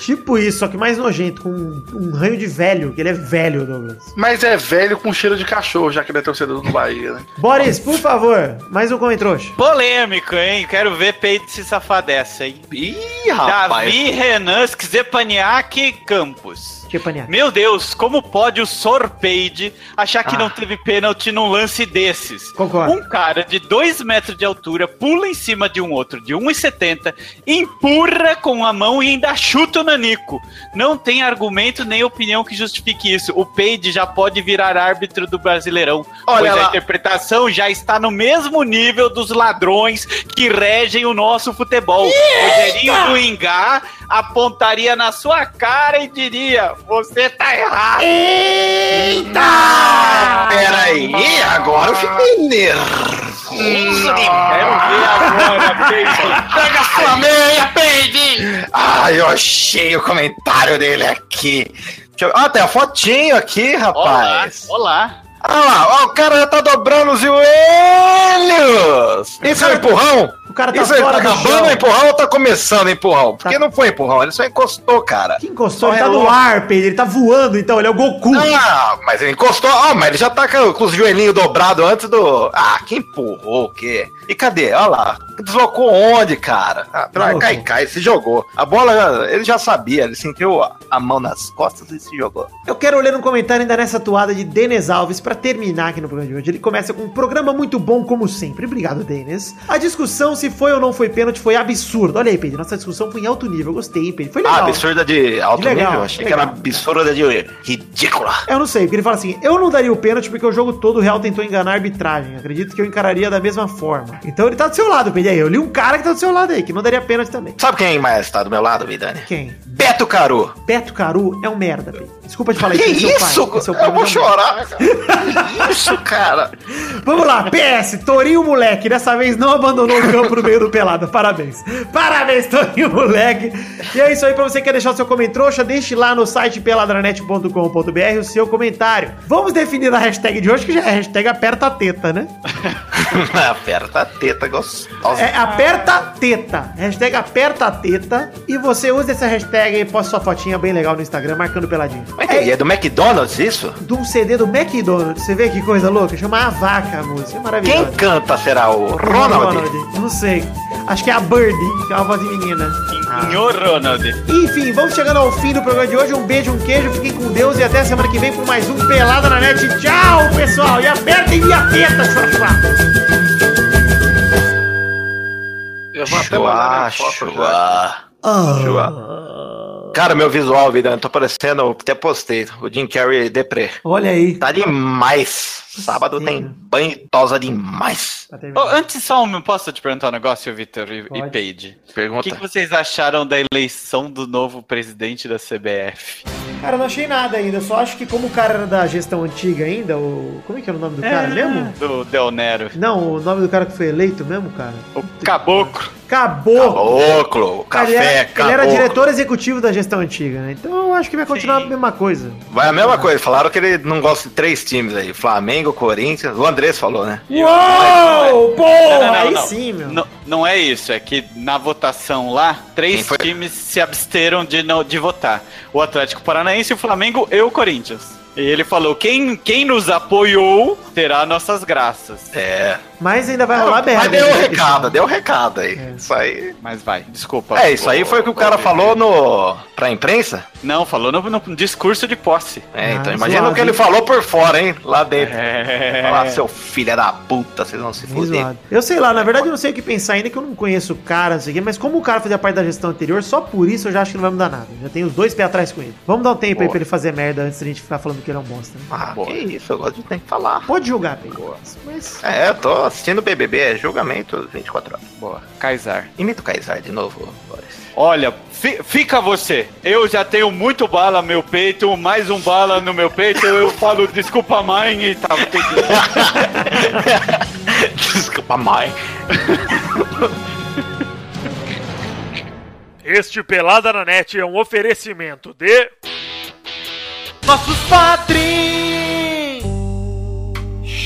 Tipo isso, só que mais nojento, com um, um ranho de velho, que ele é velho, Douglas. Mas é velho com cheiro de cachorro, já que ele é torcedor do Bahia, né? Boris, por favor, mais um comentrouxa. Polêmico, hein? Quero ver Peide se safar dessa, hein? Ih, rapaz. Davi, Renan, Skzepaniak Campos. Meu Deus, como pode o Sorpeide achar que Ah. não teve pênalti num lance desses? Concordo. Um cara de 2 metros de altura pula em cima de um outro de 1,70, empurra com a mão e ainda chuta o Nanico. Não tem argumento nem opinião que justifique isso. O Peide já pode virar árbitro do Brasileirão, Olha pois lá. a interpretação já está no mesmo nível dos ladrões que regem o nosso futebol. Rogerinho do Ingá apontaria na sua cara e diria: Você tá errado. Peraí, agora eu fiquei nervoso. Quero ver agora. Pega sua meia, Peide! Ah, eu achei o comentário dele aqui. Ah, tem a fotinho aqui, Olá, rapaz. olá. Ah lá, ó, o cara já tá dobrando os joelhos. Isso é um empurrão? O cara tá Isso aí, fora tá do acabando o empurrão ou tá começando o empurrão? Porque Tá. não foi empurrão, ele só encostou, cara. Que encostou? Só Ele tá no ar, Pedro. Ele tá voando, então. Ele é o Goku. Ah, mas ele encostou. Ah, mas ele já tá com, os joelhinhos dobrados antes do. Ah, que empurrou o quê? E cadê? Olha lá. Deslocou onde, cara? Ah, Deslocou. cai, cai, se jogou. A bola, ele já sabia, ele sentiu a, a mão nas costas e se jogou. Eu quero ler um comentário ainda nessa toada de Denis Alves pra terminar aqui no programa de hoje. Ele começa com um programa muito bom, como sempre. Obrigado, Denis. A discussão se foi ou não foi pênalti foi absurdo. Olha aí, Pedro. Nossa discussão foi em alto nível. Gostei, Pedro. Foi Ah, legal. absurda de alto Legal, nível? Achei que legal. era absurda de ridícula. Eu não sei, porque ele fala assim: eu não daria o pênalti porque o jogo todo o Real tentou enganar a arbitragem. Acredito que eu encararia da mesma forma. Então ele tá do seu lado, Pedro. Aí, eu li um cara que tá do seu lado aí, que não daria pênalti também. Sabe quem mais tá do meu lado, Vidani? Quem? Beto Caru. Beto Caru é um merda, Pedro. Desculpa te falar Que isso. seu isso? pai, seu eu pai, vou é um chorar, cara. Que isso, cara? Vamos lá, PS, Torinho Moleque, dessa vez não abandonou o campo no meio do pelada. Parabéns. Parabéns, Torinho Moleque. E é isso aí, pra você que quer deixar o seu comentário, deixe lá no site peladranet.com.br o seu comentário. Vamos definir a hashtag de hoje, que já é a hashtag aperta teta, né? Aperta teta gostosa. É aperta teta. Hashtag aperta teta. E você usa essa hashtag e posta sua fotinha bem legal no Instagram, marcando peladinho. Mas entendi, é do McDonald's isso? De um CD do McDonald's. Você vê que coisa louca? Chama A Vaca a música. É maravilhosa. Quem canta será o Ronald? Não sei. Acho que é a Birdie, que é uma voz de menina. Senhor Ronald. Enfim, vamos chegando ao fim do programa de hoje. Um beijo, um queijo, fiquem com Deus e até semana que vem por mais um Pelada na Net. Tchau, pessoal! E apertem minha teta, chua. Eu vou até mandar minha foto já. chua. Ah. Cara, meu visual, vida, eu tô parecendo, até postei, o Jim Carrey deprê. Olha aí. Tá demais. Sábado Sim. tem banho e tosa demais. Tá terminando. antes só um, posso te perguntar um negócio, Vitor e, e. Paige? O Pergunta. que, que vocês acharam da eleição do novo presidente da CBF? Cara, eu não achei nada ainda. Eu só acho que como o cara era da gestão antiga ainda, o. Como é que era o nome do cara mesmo? Do Del Nero. Não, o nome do cara que foi eleito mesmo, cara. O Caboclo. Caboclo. Caboclo, Cara, ele, café, era, ele era caboclo. diretor executivo da gestão antiga, né? Então eu acho que vai continuar Sim. a mesma coisa. Vai a mesma coisa, falaram que ele não gosta de três times aí, Flamengo, Corinthians, o Andrés falou, né? Uou! Não, aí não. sim, meu. Não, não é isso, é que na votação lá, três times se absteram de, não, de votar. O Atlético Paranaense, o Flamengo e o Corinthians. E ele falou, quem, quem nos apoiou terá nossas graças. É. Mas ainda vai rolar merda. Mas deu o recado, deu o recado aí. É. Isso aí. Mas vai, desculpa. É, isso aí foi o que o cara falou no pra imprensa. Não, falou no, no discurso de posse. É, então Ah, imagina zoado, o que ele falou por fora, hein? Lá dentro. É. Falar, seu filho da puta, vocês vão se fuder. Eu sei lá, na verdade eu não sei o que pensar ainda, que eu não conheço o cara, não sei o quê, mas como o cara fazia parte da gestão anterior, só por isso eu já acho que não vai mudar nada. Já tenho os dois pés atrás com ele. Vamos dar um tempo aí Boa. pra ele fazer merda antes da gente ficar falando que ele é um bosta. Né? Ah, Boa. que isso, eu gosto de ter que falar. Pode julgar, Pedro. Mas. É, eu tô assistindo BBB, é julgamento 24 horas. Boa, Kaysar. Imita o Kaysar de novo, Boris. Olha, fi- fica você. Eu já tenho muito bala no meu peito, mais um bala no meu peito. Eu falo desculpa, mãe, e tá. Desculpa, mãe. Este Pelada na Net é um oferecimento de. Nossos padrinhos!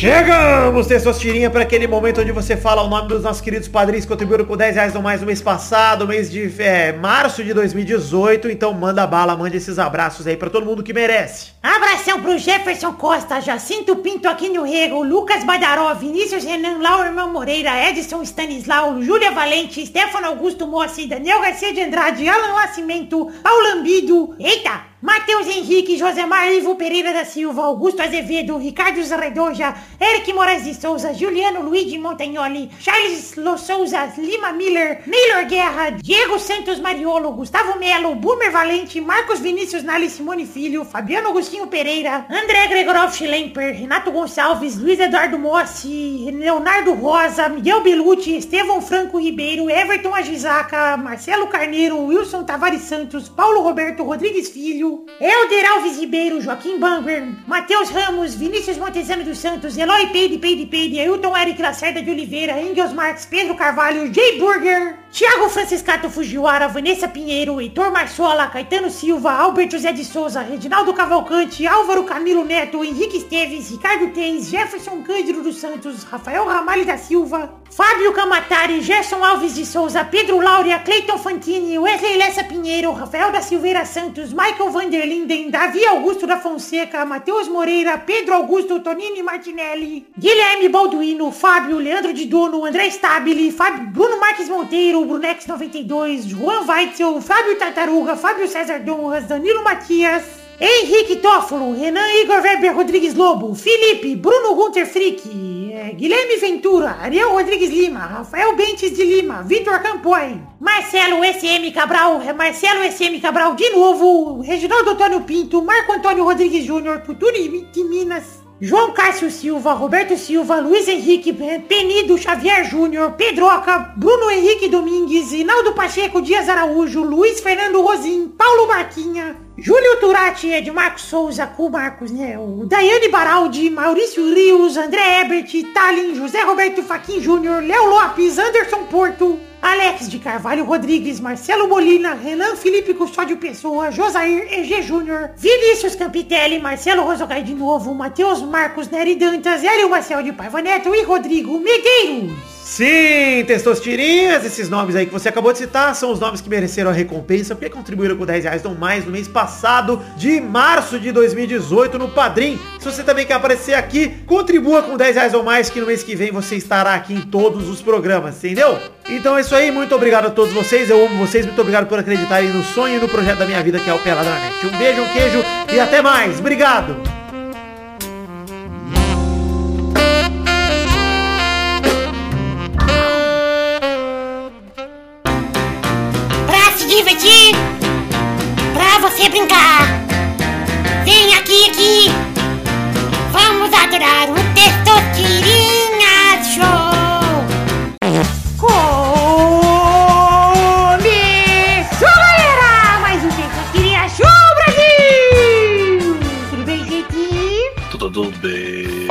Chegamos, Testosterinha, para aquele momento onde você fala o nome dos nossos queridos padrinhos que contribuíram com 10 reais ou mais no mês passado, mês de é, março de 2018. Então manda bala, mande esses abraços aí para todo mundo que merece. Abração pro Jefferson Costa, Jacinto Pinto aqui no Rego, Lucas Badaró, Vinícius Renan, Laura Irmão Moreira, Edson Stanislau, Júlia Valente, Stefano Augusto Mossi, Daniel Garcia de Andrade, Alan Nascimento, Paulo Lambido, eita, Matheus Henrique, Josemar Ivo Pereira da Silva, Augusto Azevedo, Ricardo Zarredoja, Eric Moraes de Souza, Juliano Luigi Montagnoli, Charles Lo Souza, Lima Miller, Neylor Guerra, Diego Santos Mariolo, Gustavo Melo, Boomer Valente, Marcos Vinícius Nali Simone Filho, Fabiano Agostinho Pereira, André Gregorov Schlemper, Renato Gonçalves, Luiz Eduardo Mossi, Leonardo Rosa, Miguel Belucci, Estevão Franco Ribeiro, Everton Agisaca, Marcelo Carneiro, Wilson Tavares Santos, Paulo Roberto Rodrigues Filho, Helder Alves Ribeiro, Joaquim Bamber, Matheus Ramos, Vinícius Montezano dos Santos, Eloy Peide, Peide, Peide, Ailton Eric Lacerda de Oliveira, Engels Marques, Pedro Carvalho, Jay Burger, Thiago Franciscato Fujiwara, Vanessa Pinheiro, Heitor Marçola, Caetano Silva, Albert José de Souza, Reginaldo Cavalcante, Álvaro Camilo Neto, Henrique Esteves, Ricardo Teis, Jefferson Cândido dos Santos, Rafael Ramalho da Silva, Fábio Camatari, Gerson Alves de Souza, Pedro Laura, Cleiton Fantini, Wesley Lessa Pinheiro, Rafael da Silveira Santos, Michael Vanderlinden, Davi Augusto da Fonseca, Matheus Moreira, Pedro Augusto Tonini Martinelli, Guilherme Balduino, Fábio, Leandro de Dono, André Stabile, Fábio, Bruno Marques Monteiro, Brunex 92, Juan Weitzel, Fábio Tartaruga, Fábio César Donras, Danilo Matias, Henrique Toffolo, Renan Igor Weber Rodrigues Lobo, Felipe, Bruno Gunter Frick, eh, Guilherme Ventura, Ariel Rodrigues Lima, Rafael Bentes de Lima, Vitor Campoy, Marcelo SM Cabral, eh, Marcelo SM Cabral de novo, Reginaldo Antônio Pinto, Marco Antônio Rodrigues Júnior, Futuri de Minas, João Cássio Silva, Roberto Silva, Luiz Henrique Penido Xavier Júnior, Pedroca, Bruno Henrique Domingues, Inaldo Pacheco Dias Araújo, Luiz Fernando Rosim, Paulo Marquinha, Júlio Turati, Ed Marcos Souza, com Marcos, né? O Daiane Baraldi, Maurício Rios, André Ebert, Talin, José Roberto Faquin Júnior, Léo Lopes, Anderson Porto, Alex de Carvalho Rodrigues, Marcelo Molina, Renan Felipe Custódio Pessoa, Josair EG Júnior, Vinícius Campitelli, Marcelo Rosogai de novo, Matheus Marcos Nery Dantas, Hélio Marcel de Paiva Neto e Rodrigo Medeiros. Sim, Testostirinhas, esses nomes aí que você acabou de citar são os nomes que mereceram a recompensa, porque contribuíram com 10 reais ou mais no mês passado, de março de 2018, no Padrim. Se você também quer aparecer aqui, contribua com 10 reais ou mais, que no mês que vem você estará aqui em todos os programas, entendeu? Então é isso aí, muito obrigado a todos vocês, eu amo vocês, muito obrigado por acreditarem no sonho e no projeto da minha vida que é o Peladranet. Um beijo, um queijo e até mais, obrigado! Pra se divertir, pra você brincar, vem aqui, aqui, vamos adorar o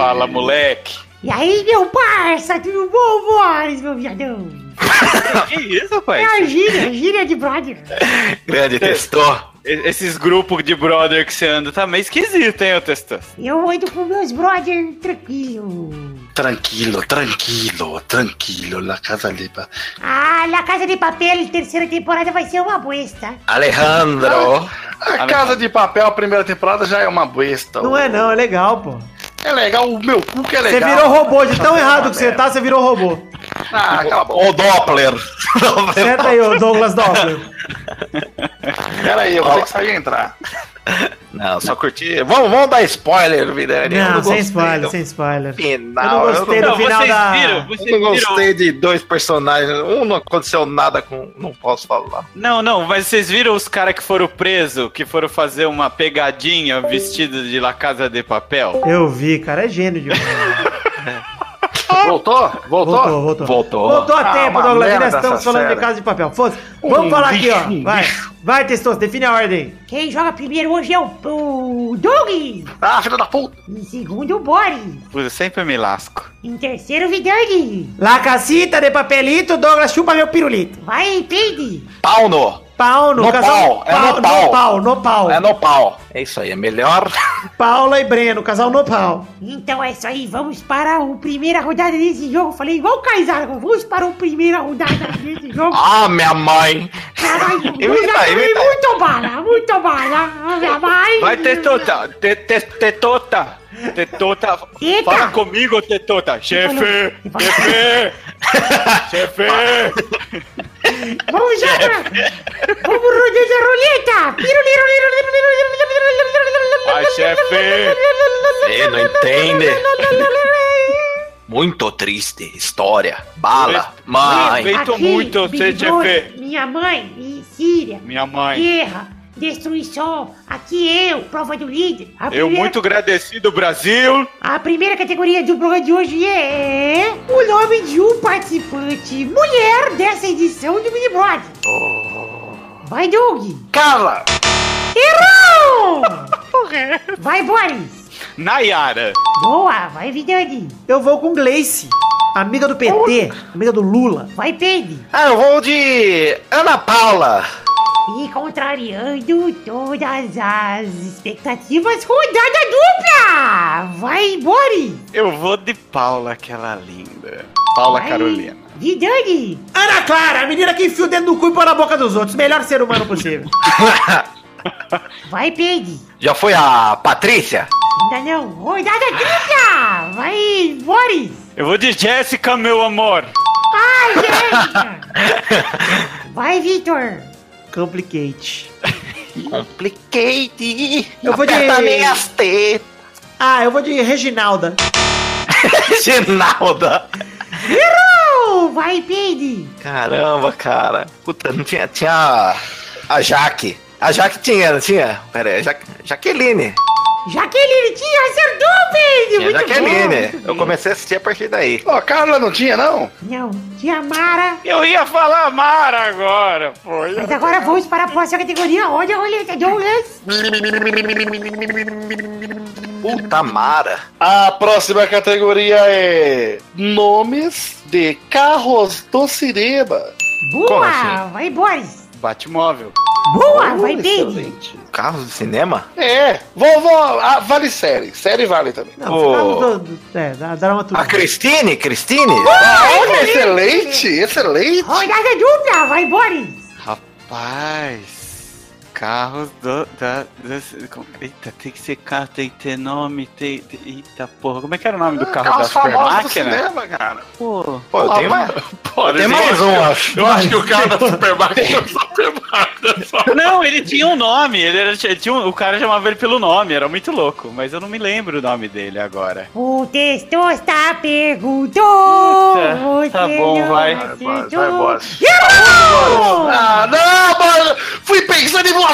Fala, moleque. E aí, meu parça, tudo bom, Boris, meu viadão? que isso, rapaz? É a gíria, a gíria de brother. Grande testor. E- Esses grupos de brother que você anda tá meio esquisito, hein, ô Testas? Eu ando com meus brother tranquilo. Tranquilo, tranquilo, tranquilo, la casa limpa. Ah, La Casa de Papel, terceira temporada vai ser uma bosta. Alejandro. A Casa de Papel, a primeira temporada já é uma besta. Não é não, é legal, pô. É legal, o meu cu que é Você legal. virou robô, de tão errado que você tá, você virou robô. Ah, cala a boca. O Doppler. Senta aí, ô Douglas Doppler. Pera aí, eu vou ter que sair e entrar. Não, só curti. Vamos, vamos dar spoiler, Vidani. Eu Não, sem spoiler, do sem spoiler. Final. Eu não gostei eu do não, final vocês da... viram? Vocês eu não viram? gostei de dois personagens. Um não aconteceu nada com. Não posso falar. Não, não, mas vocês viram os caras que foram presos, que foram fazer uma pegadinha vestidos de La Casa de Papel? Eu vi, cara, é gênio demais. Voltou? Voltou? Voltou, voltou. Voltou. Voltou a Ah, tempo, Douglas. Ainda estamos falando de série. casa de papel. Foda-se. Vamos falar aqui, ó. bicho, Vai. Vai, Testoso, define a ordem. Quem joga primeiro hoje é o, o Doug. Ah, filho da puta. Em segundo, o Boris. Eu sempre me lasco. Em terceiro, o Vidani. La casita de papelito, Douglas, chupa meu pirulito. Vai, Peide. Pau no. Pau no, No casal. pau, é no no pau. pau, no pau. É no pau. É isso aí, é melhor. Paula e Breno, casal no pau. Então é isso aí, vamos para a primeira rodada desse jogo. Falei igual o Kaysar, vamos para a primeira rodada desse jogo. Ah, minha mãe. Caralho, eu já tomei muito bala, muito bala. Ah, Minha mãe. Vai, Tetota! Te- te- Tetota! Tetota! Teta. Fala comigo, Tetota! Chefe! Chefe! Chefe! Vamos já. Vamos rodar a roleta. Vai, chefe! Você não entende. Muito triste história. Bala. Mãe. Respeito muito você, chefe! Minha mãe, Síria. Minha mãe. Guerra, destruição. Aqui eu, prova do líder. A Eu primeira- muito agradecido, Brasil! A primeira categoria do programa de hoje é o nome de um participante mulher dessa edição do Mini Brod. Vai, Doug. Carla. Errou! Vai, Boris. Nayara! Boa, vai, Vidani. Eu vou com Gleice, amiga do PT, amiga do Lula. Vai, Pedro. Ah, eu vou de Ana Paula. E contrariando todas as expectativas, rodada dupla! Vai, Boris! Eu vou de Paula, aquela linda. Paula Vai, Carolina. Vidani! Ana Clara, a menina que enfia o dedo no cu e põe na boca dos outros. Melhor ser humano possível. Vai, Pedro! Já foi a Patrícia? Ainda não! Rodada dupla! Vai, Boris! Eu vou de Jéssica, meu amor. Ai, gente! Vai, Vitor! Complicate. Complicate. Eu vou de- minhas tetas. Ah, eu vou de Reginalda. Ginalda. Errou! Vai, Pedro! Caramba, cara. Puta, não tinha. Tinha a Jaque. A Jaque tinha, não tinha? Pera aí, ja Jaqueline. Jaqueline tinha acertou, Pedro! Tinha Jaqueline. bom, Eu comecei a assistir a partir daí. Ó, Carla não tinha, não? Não, tinha Mara. Eu ia falar Mara agora, pô. Mas agora vamos para a próxima categoria. Olha a roleta, Douglas. Puta Mara. A próxima categoria é Nomes de carros do cinema. Boa! assim? Vai, Boris! Batmóvel. Boa! Vai, Pedro! Excelente. Carros de cinema? É, vovó, ah, vale série. Série vale também. Não, ficava do, do, é, da A. Cristine? Cristine? Olha, excelente, excelente. Rodada dupla! Vai, Boris! Rapaz. Carros do. Da, das- eita, tem que ser carro, tem que ter nome, tem. tem- eita porra, como é que era o nome do carro da Carros famosos super do máquina? cinema, cara. Pô. Pô, eu tenho mais. Pode Tem mais um, acho. Eu acho que o carro da supermarket é o supermarket. só. Não, ele tinha um nome, ele era, tinha um- o cara chamava ele pelo nome, era muito louco, mas eu não me lembro o nome dele agora. O Testosta perguntou. Tá, você tá bom, vai. Vai, boss, vai, boss. Ah, não, mano! Fui pensando em você!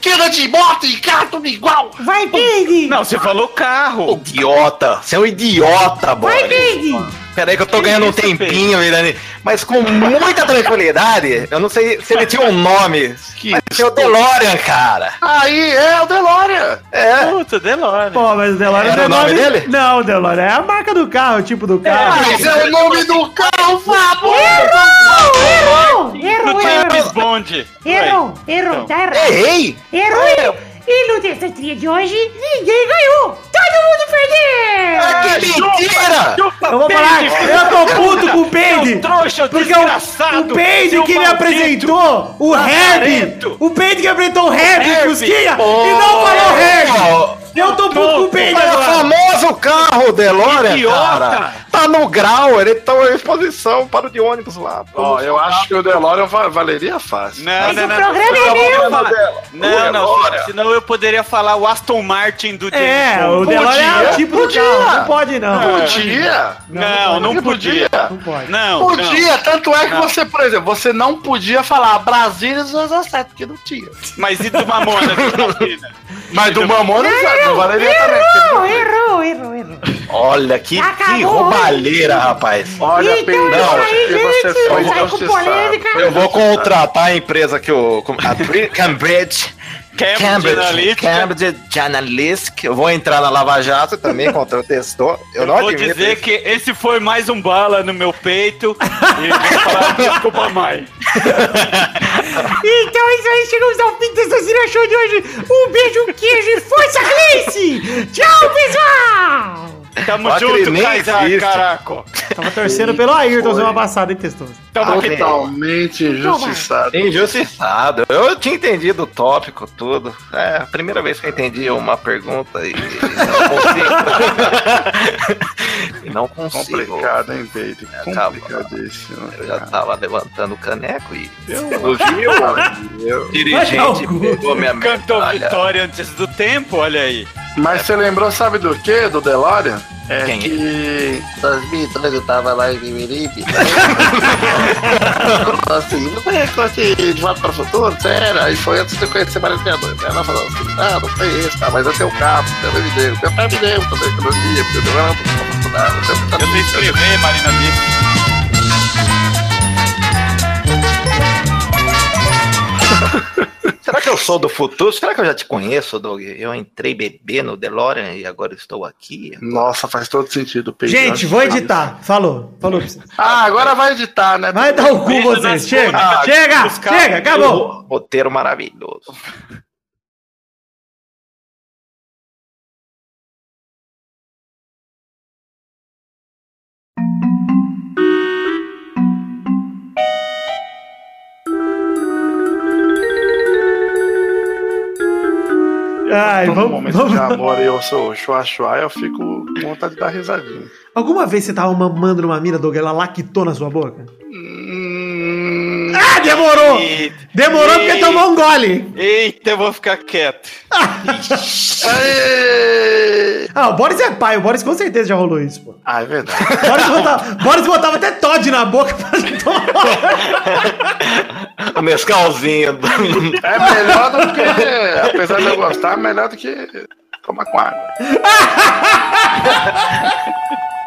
Que anda de moto e carro tudo igual! Vai, Pedro! Não, você falou carro. Idiota. Você é um idiota, boy. Vai, Pedro! Peraí que eu tô ganhando um isso, tempinho, Mirani. Mas com muita tranquilidade. Eu não sei se ele tinha um nome. Que Mas tinha o DeLorean, cara. Aí, é o DeLorean. É. Puta, Delore. Pô, mas o DeLorean Era é o nome dele? Não, o DeLorean é a marca do carro, o tipo do carro. Mas é o nome do carro, Fábio! Errou! Errou, Não tinha errou! James Bond. Errou, errou, Então. tá errado. Errei! Errou! E no Testa Tria de hoje, ninguém ganhou! Todo mundo perdeu! Ah, que mentira! Eu vou falar, eu tô puto com o Peide. Trouxa, Porque o, o Peide que me apresentou, o Herb, lazarento. o Peide que apresentou o Herb, Cusquinha, e não falou Herb. Eu tô puto com o Peide É o agora. famoso carro DeLorean, Idiota. cara. Tá no grau, ele tá em exposição para o de ônibus lá. Ó, eu acho que o DeLorean va- valeria fácil. Não, Mas não, o não. programa não, é meu. não, Não, não, senão eu poderia falar o Aston Martin do James É, o. DeLorean é o tipo podia. do carro, não pode não. Podia? Não, não Não podia. Não pode. Não, Podia, tanto é que Não. você, por exemplo, você não podia falar Brasília 17, porque não tinha. não. Mas e do Mamona? Mas do Mamona não valeria também. Errou, errou, errou. Olha que, que Acabou. roubalheira, rapaz. Olha, Então, perdão, que polêmica. Eu vou contratar a empresa que o. Cambridge. Cambridge Analytica. Cambridge Analytica. Eu vou entrar na Lava Jato também contra o testor. Eu, Eu não vou dizer isso. que esse foi mais um bala no meu peito. e vou falar desculpa mais. Então é isso aí, chegamos ao fim dessa Cira Show de hoje. Um beijo, queijo e força, Gleice! Tchau, pessoal! Tamo Ó, junto, Kaysar, caraca. Tava torcendo pelo Ayrton semana passada, hein, Testoso? Totalmente injustiçado. Injustiçado. Eu tinha entendido o tópico todo. É a primeira vez que eu entendi uma pergunta e e não consigo. e não consigo. Complicado, hein, Peito? Complicadíssimo. Eu já tava levantando o caneco e Eu o viu, o dirigente pegou minha Cantou medalha. vitória antes do tempo, olha aí. Mas você lembrou, sabe do que, do DeLorean? É Quem? que... 2002 eu tava lá em Mimiribe. assim, você conhece De Volta para o Futuro? Sério? Aí foi antes de eu conhecer Maria Meia-Noite. Ela falou assim, ah, não conheço, tá, mas eu tenho carro, meu pai me deu. Meu pai me deu também, quando eu via, porque eu não era estudar, eu Eu sei escrever, Marina Disse. Será que eu sou do futuro? Será que eu já te conheço, Doug? Eu entrei bebê no DeLorean e agora estou aqui. Nossa, faz todo sentido, Pedro. Gente, vou editar. Falou. Falou. Ah, agora vai editar, né? Vai dar o cu vocês. Chega, chega, chega, acabou. Roteiro maravilhoso. Ai, Todo vamos, momento vamos- de amor e eu sou chua chua, eu fico com vontade de dar risadinha. Alguma vez você tava mamando numa mina, Doug, ela lactou na sua boca? Ah, demorou! Eita. Demorou porque Eita. tomou um gole. Eita, eu vou ficar quieto. Ah, o Boris é pai, o Boris com certeza já rolou isso, pô. Ah, é verdade. Boris botava, Boris botava até Todd na boca pra tomar. O mescalzinho. É melhor do que. Apesar de eu gostar, é melhor do que tomar com água.